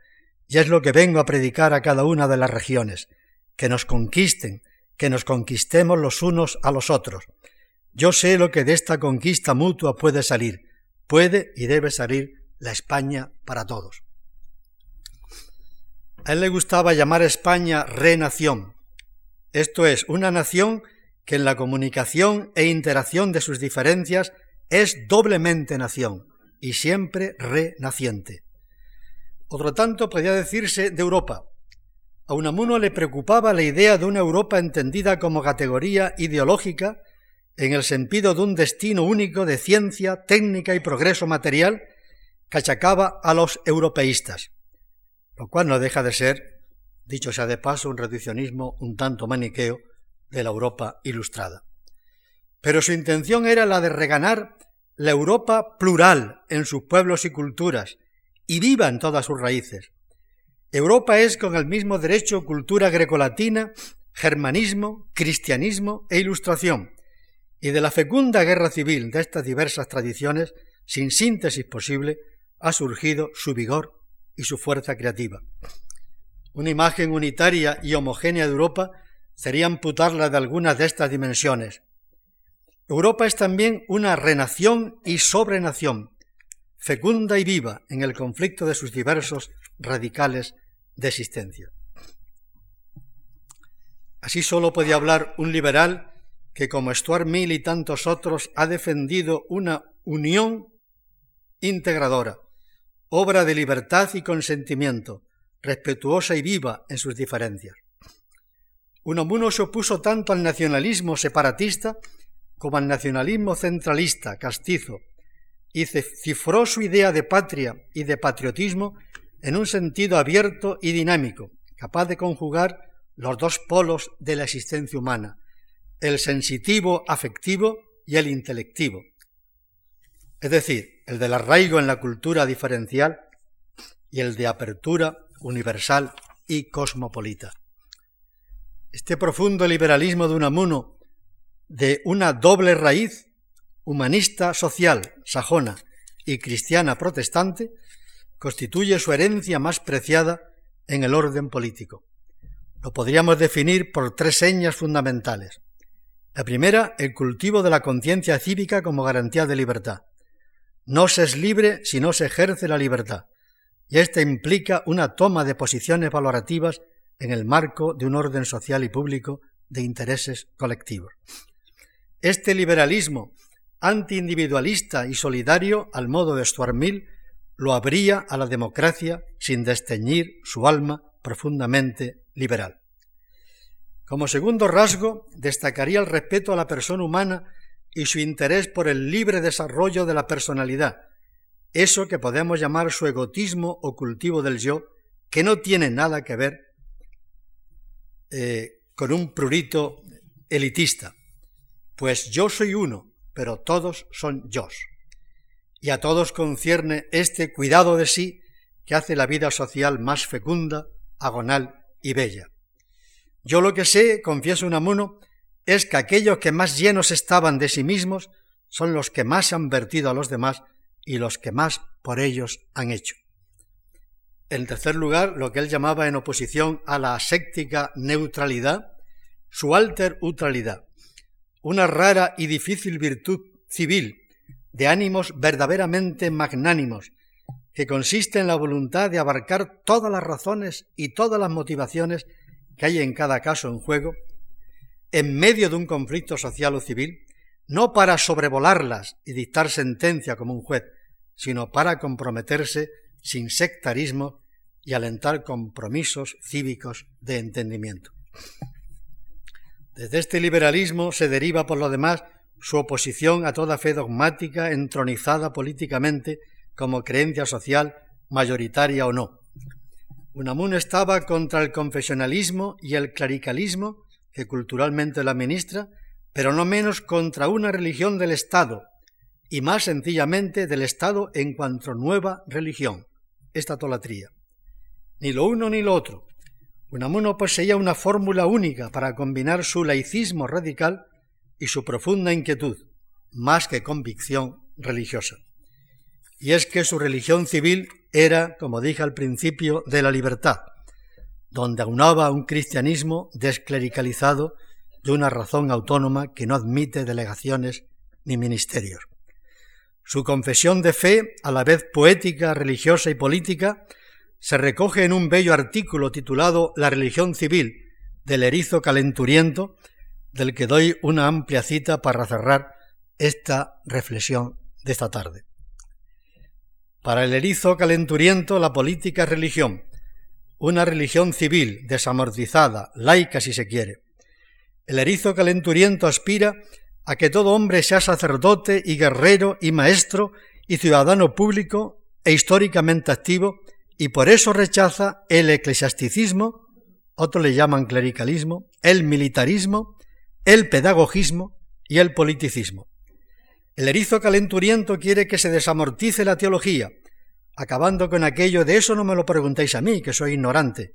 y es lo que vengo a predicar a cada una de las regiones, que nos conquisten, que nos conquistemos los unos a los otros. Yo sé lo que de esta conquista mutua puede salir, puede y debe salir la España para todos. A él le gustaba llamar a España renación, esto es, una nación que en la comunicación e interacción de sus diferencias es doblemente nación y siempre renaciente. Otro tanto podría decirse de Europa. A Unamuno le preocupaba la idea de una Europa entendida como categoría ideológica en el sentido de un destino único de ciencia, técnica y progreso material que achacaba a los europeístas, lo cual no deja de ser, dicho sea de paso, un reduccionismo un tanto maniqueo de la Europa ilustrada. Pero su intención era la de reganar la Europa plural en sus pueblos y culturas, y viva en todas sus raíces. Europa es con el mismo derecho cultura grecolatina, germanismo, cristianismo e ilustración, y de la fecunda guerra civil de estas diversas tradiciones, sin síntesis posible, ha surgido su vigor y su fuerza creativa. Una imagen unitaria y homogénea de Europa sería amputarla de algunas de estas dimensiones. Europa es también una renación y sobrenación, fecunda y viva en el conflicto de sus diversos radicales de existencia. Así solo podía hablar un liberal que, como Stuart Mill y tantos otros, ha defendido una unión integradora, obra de libertad y consentimiento, respetuosa y viva en sus diferencias. Unamuno se opuso tanto al nacionalismo separatista como al nacionalismo centralista, castizo, y cifró su idea de patria y de patriotismo en un sentido abierto y dinámico, capaz de conjugar los dos polos de la existencia humana, el sensitivo afectivo y el intelectivo, es decir, el del arraigo en la cultura diferencial y el de apertura universal y cosmopolita. Este profundo liberalismo de Unamuno, de una doble raíz, humanista social, sajona y cristiana protestante, constituye su herencia más preciada en el orden político. Lo podríamos definir por tres señas fundamentales. La primera, el cultivo de la conciencia cívica como garantía de libertad. No se es libre si no se ejerce la libertad, y esta implica una toma de posiciones valorativas en el marco de un orden social y público de intereses colectivos. Este liberalismo antiindividualista y solidario, al modo de Stuart Mill, lo abría a la democracia sin desteñir su alma profundamente liberal. Como segundo rasgo, destacaría el respeto a la persona humana y su interés por el libre desarrollo de la personalidad, eso que podemos llamar su egotismo o cultivo del yo, que no tiene nada que ver eh, con un prurito elitista, pues yo soy uno, pero todos son yo. Y a todos concierne este cuidado de sí que hace la vida social más fecunda, agonal y bella. Yo lo que sé, confieso Unamuno, es que aquellos que más llenos estaban de sí mismos son los que más han vertido a los demás y los que más por ellos han hecho. En tercer lugar, lo que él llamaba en oposición a la aséptica neutralidad, su alter neutralidad, una rara y difícil virtud civil de ánimos verdaderamente magnánimos, que consiste en la voluntad de abarcar todas las razones y todas las motivaciones que hay en cada caso en juego, en medio de un conflicto social o civil, no para sobrevolarlas y dictar sentencia como un juez, sino para comprometerse sin sectarismo y alentar compromisos cívicos de entendimiento. Desde este liberalismo se deriva, por lo demás, su oposición a toda fe dogmática entronizada políticamente como creencia social, mayoritaria o no, Unamuno estaba contra el confesionalismo y el clericalismo que culturalmente la ministra, pero no menos contra una religión del Estado, y más sencillamente del Estado en cuanto nueva religión, esta tolatría. Ni lo uno ni lo otro. Unamuno poseía una fórmula única para combinar su laicismo radical y su profunda inquietud, más que convicción religiosa. Y es que su religión civil era, como dije al principio, de la libertad, donde aunaba un cristianismo desclericalizado de una razón autónoma que no admite delegaciones ni ministerios. Su confesión de fe, a la vez poética, religiosa y política, se recoge en un bello artículo titulado La religión civil del erizo calenturiento, del que doy una amplia cita para cerrar esta reflexión de esta tarde. Para el erizo calenturiento la política es religión, una religión civil, desamortizada, laica si se quiere. El erizo calenturiento aspira a que todo hombre sea sacerdote y guerrero y maestro y ciudadano público e históricamente activo y por eso rechaza el eclesiasticismo, otros le llaman clericalismo, el militarismo, el pedagogismo y el politicismo. El erizo calenturiento quiere que se desamortice la teología, acabando con aquello de eso no me lo preguntéis a mí, que soy ignorante,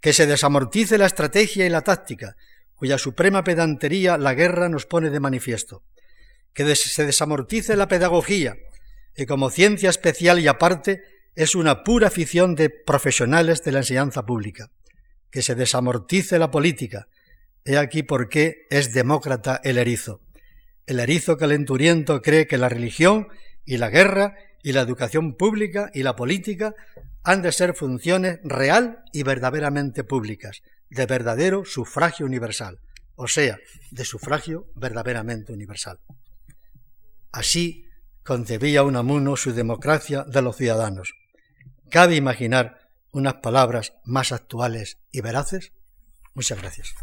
que se desamortice la estrategia y la táctica, cuya suprema pedantería la guerra nos pone de manifiesto, que se desamortice la pedagogía, que como ciencia especial y aparte es una pura afición de profesionales de la enseñanza pública, que se desamortice la política, he aquí por qué es demócrata el erizo. El erizo calenturiento cree que la religión y la guerra y la educación pública y la política han de ser funciones real y verdaderamente públicas, de verdadero sufragio universal, o sea, de sufragio verdaderamente universal. Así concebía Unamuno su democracia de los ciudadanos. ¿Cabe imaginar unas palabras más actuales y veraces? Muchas gracias.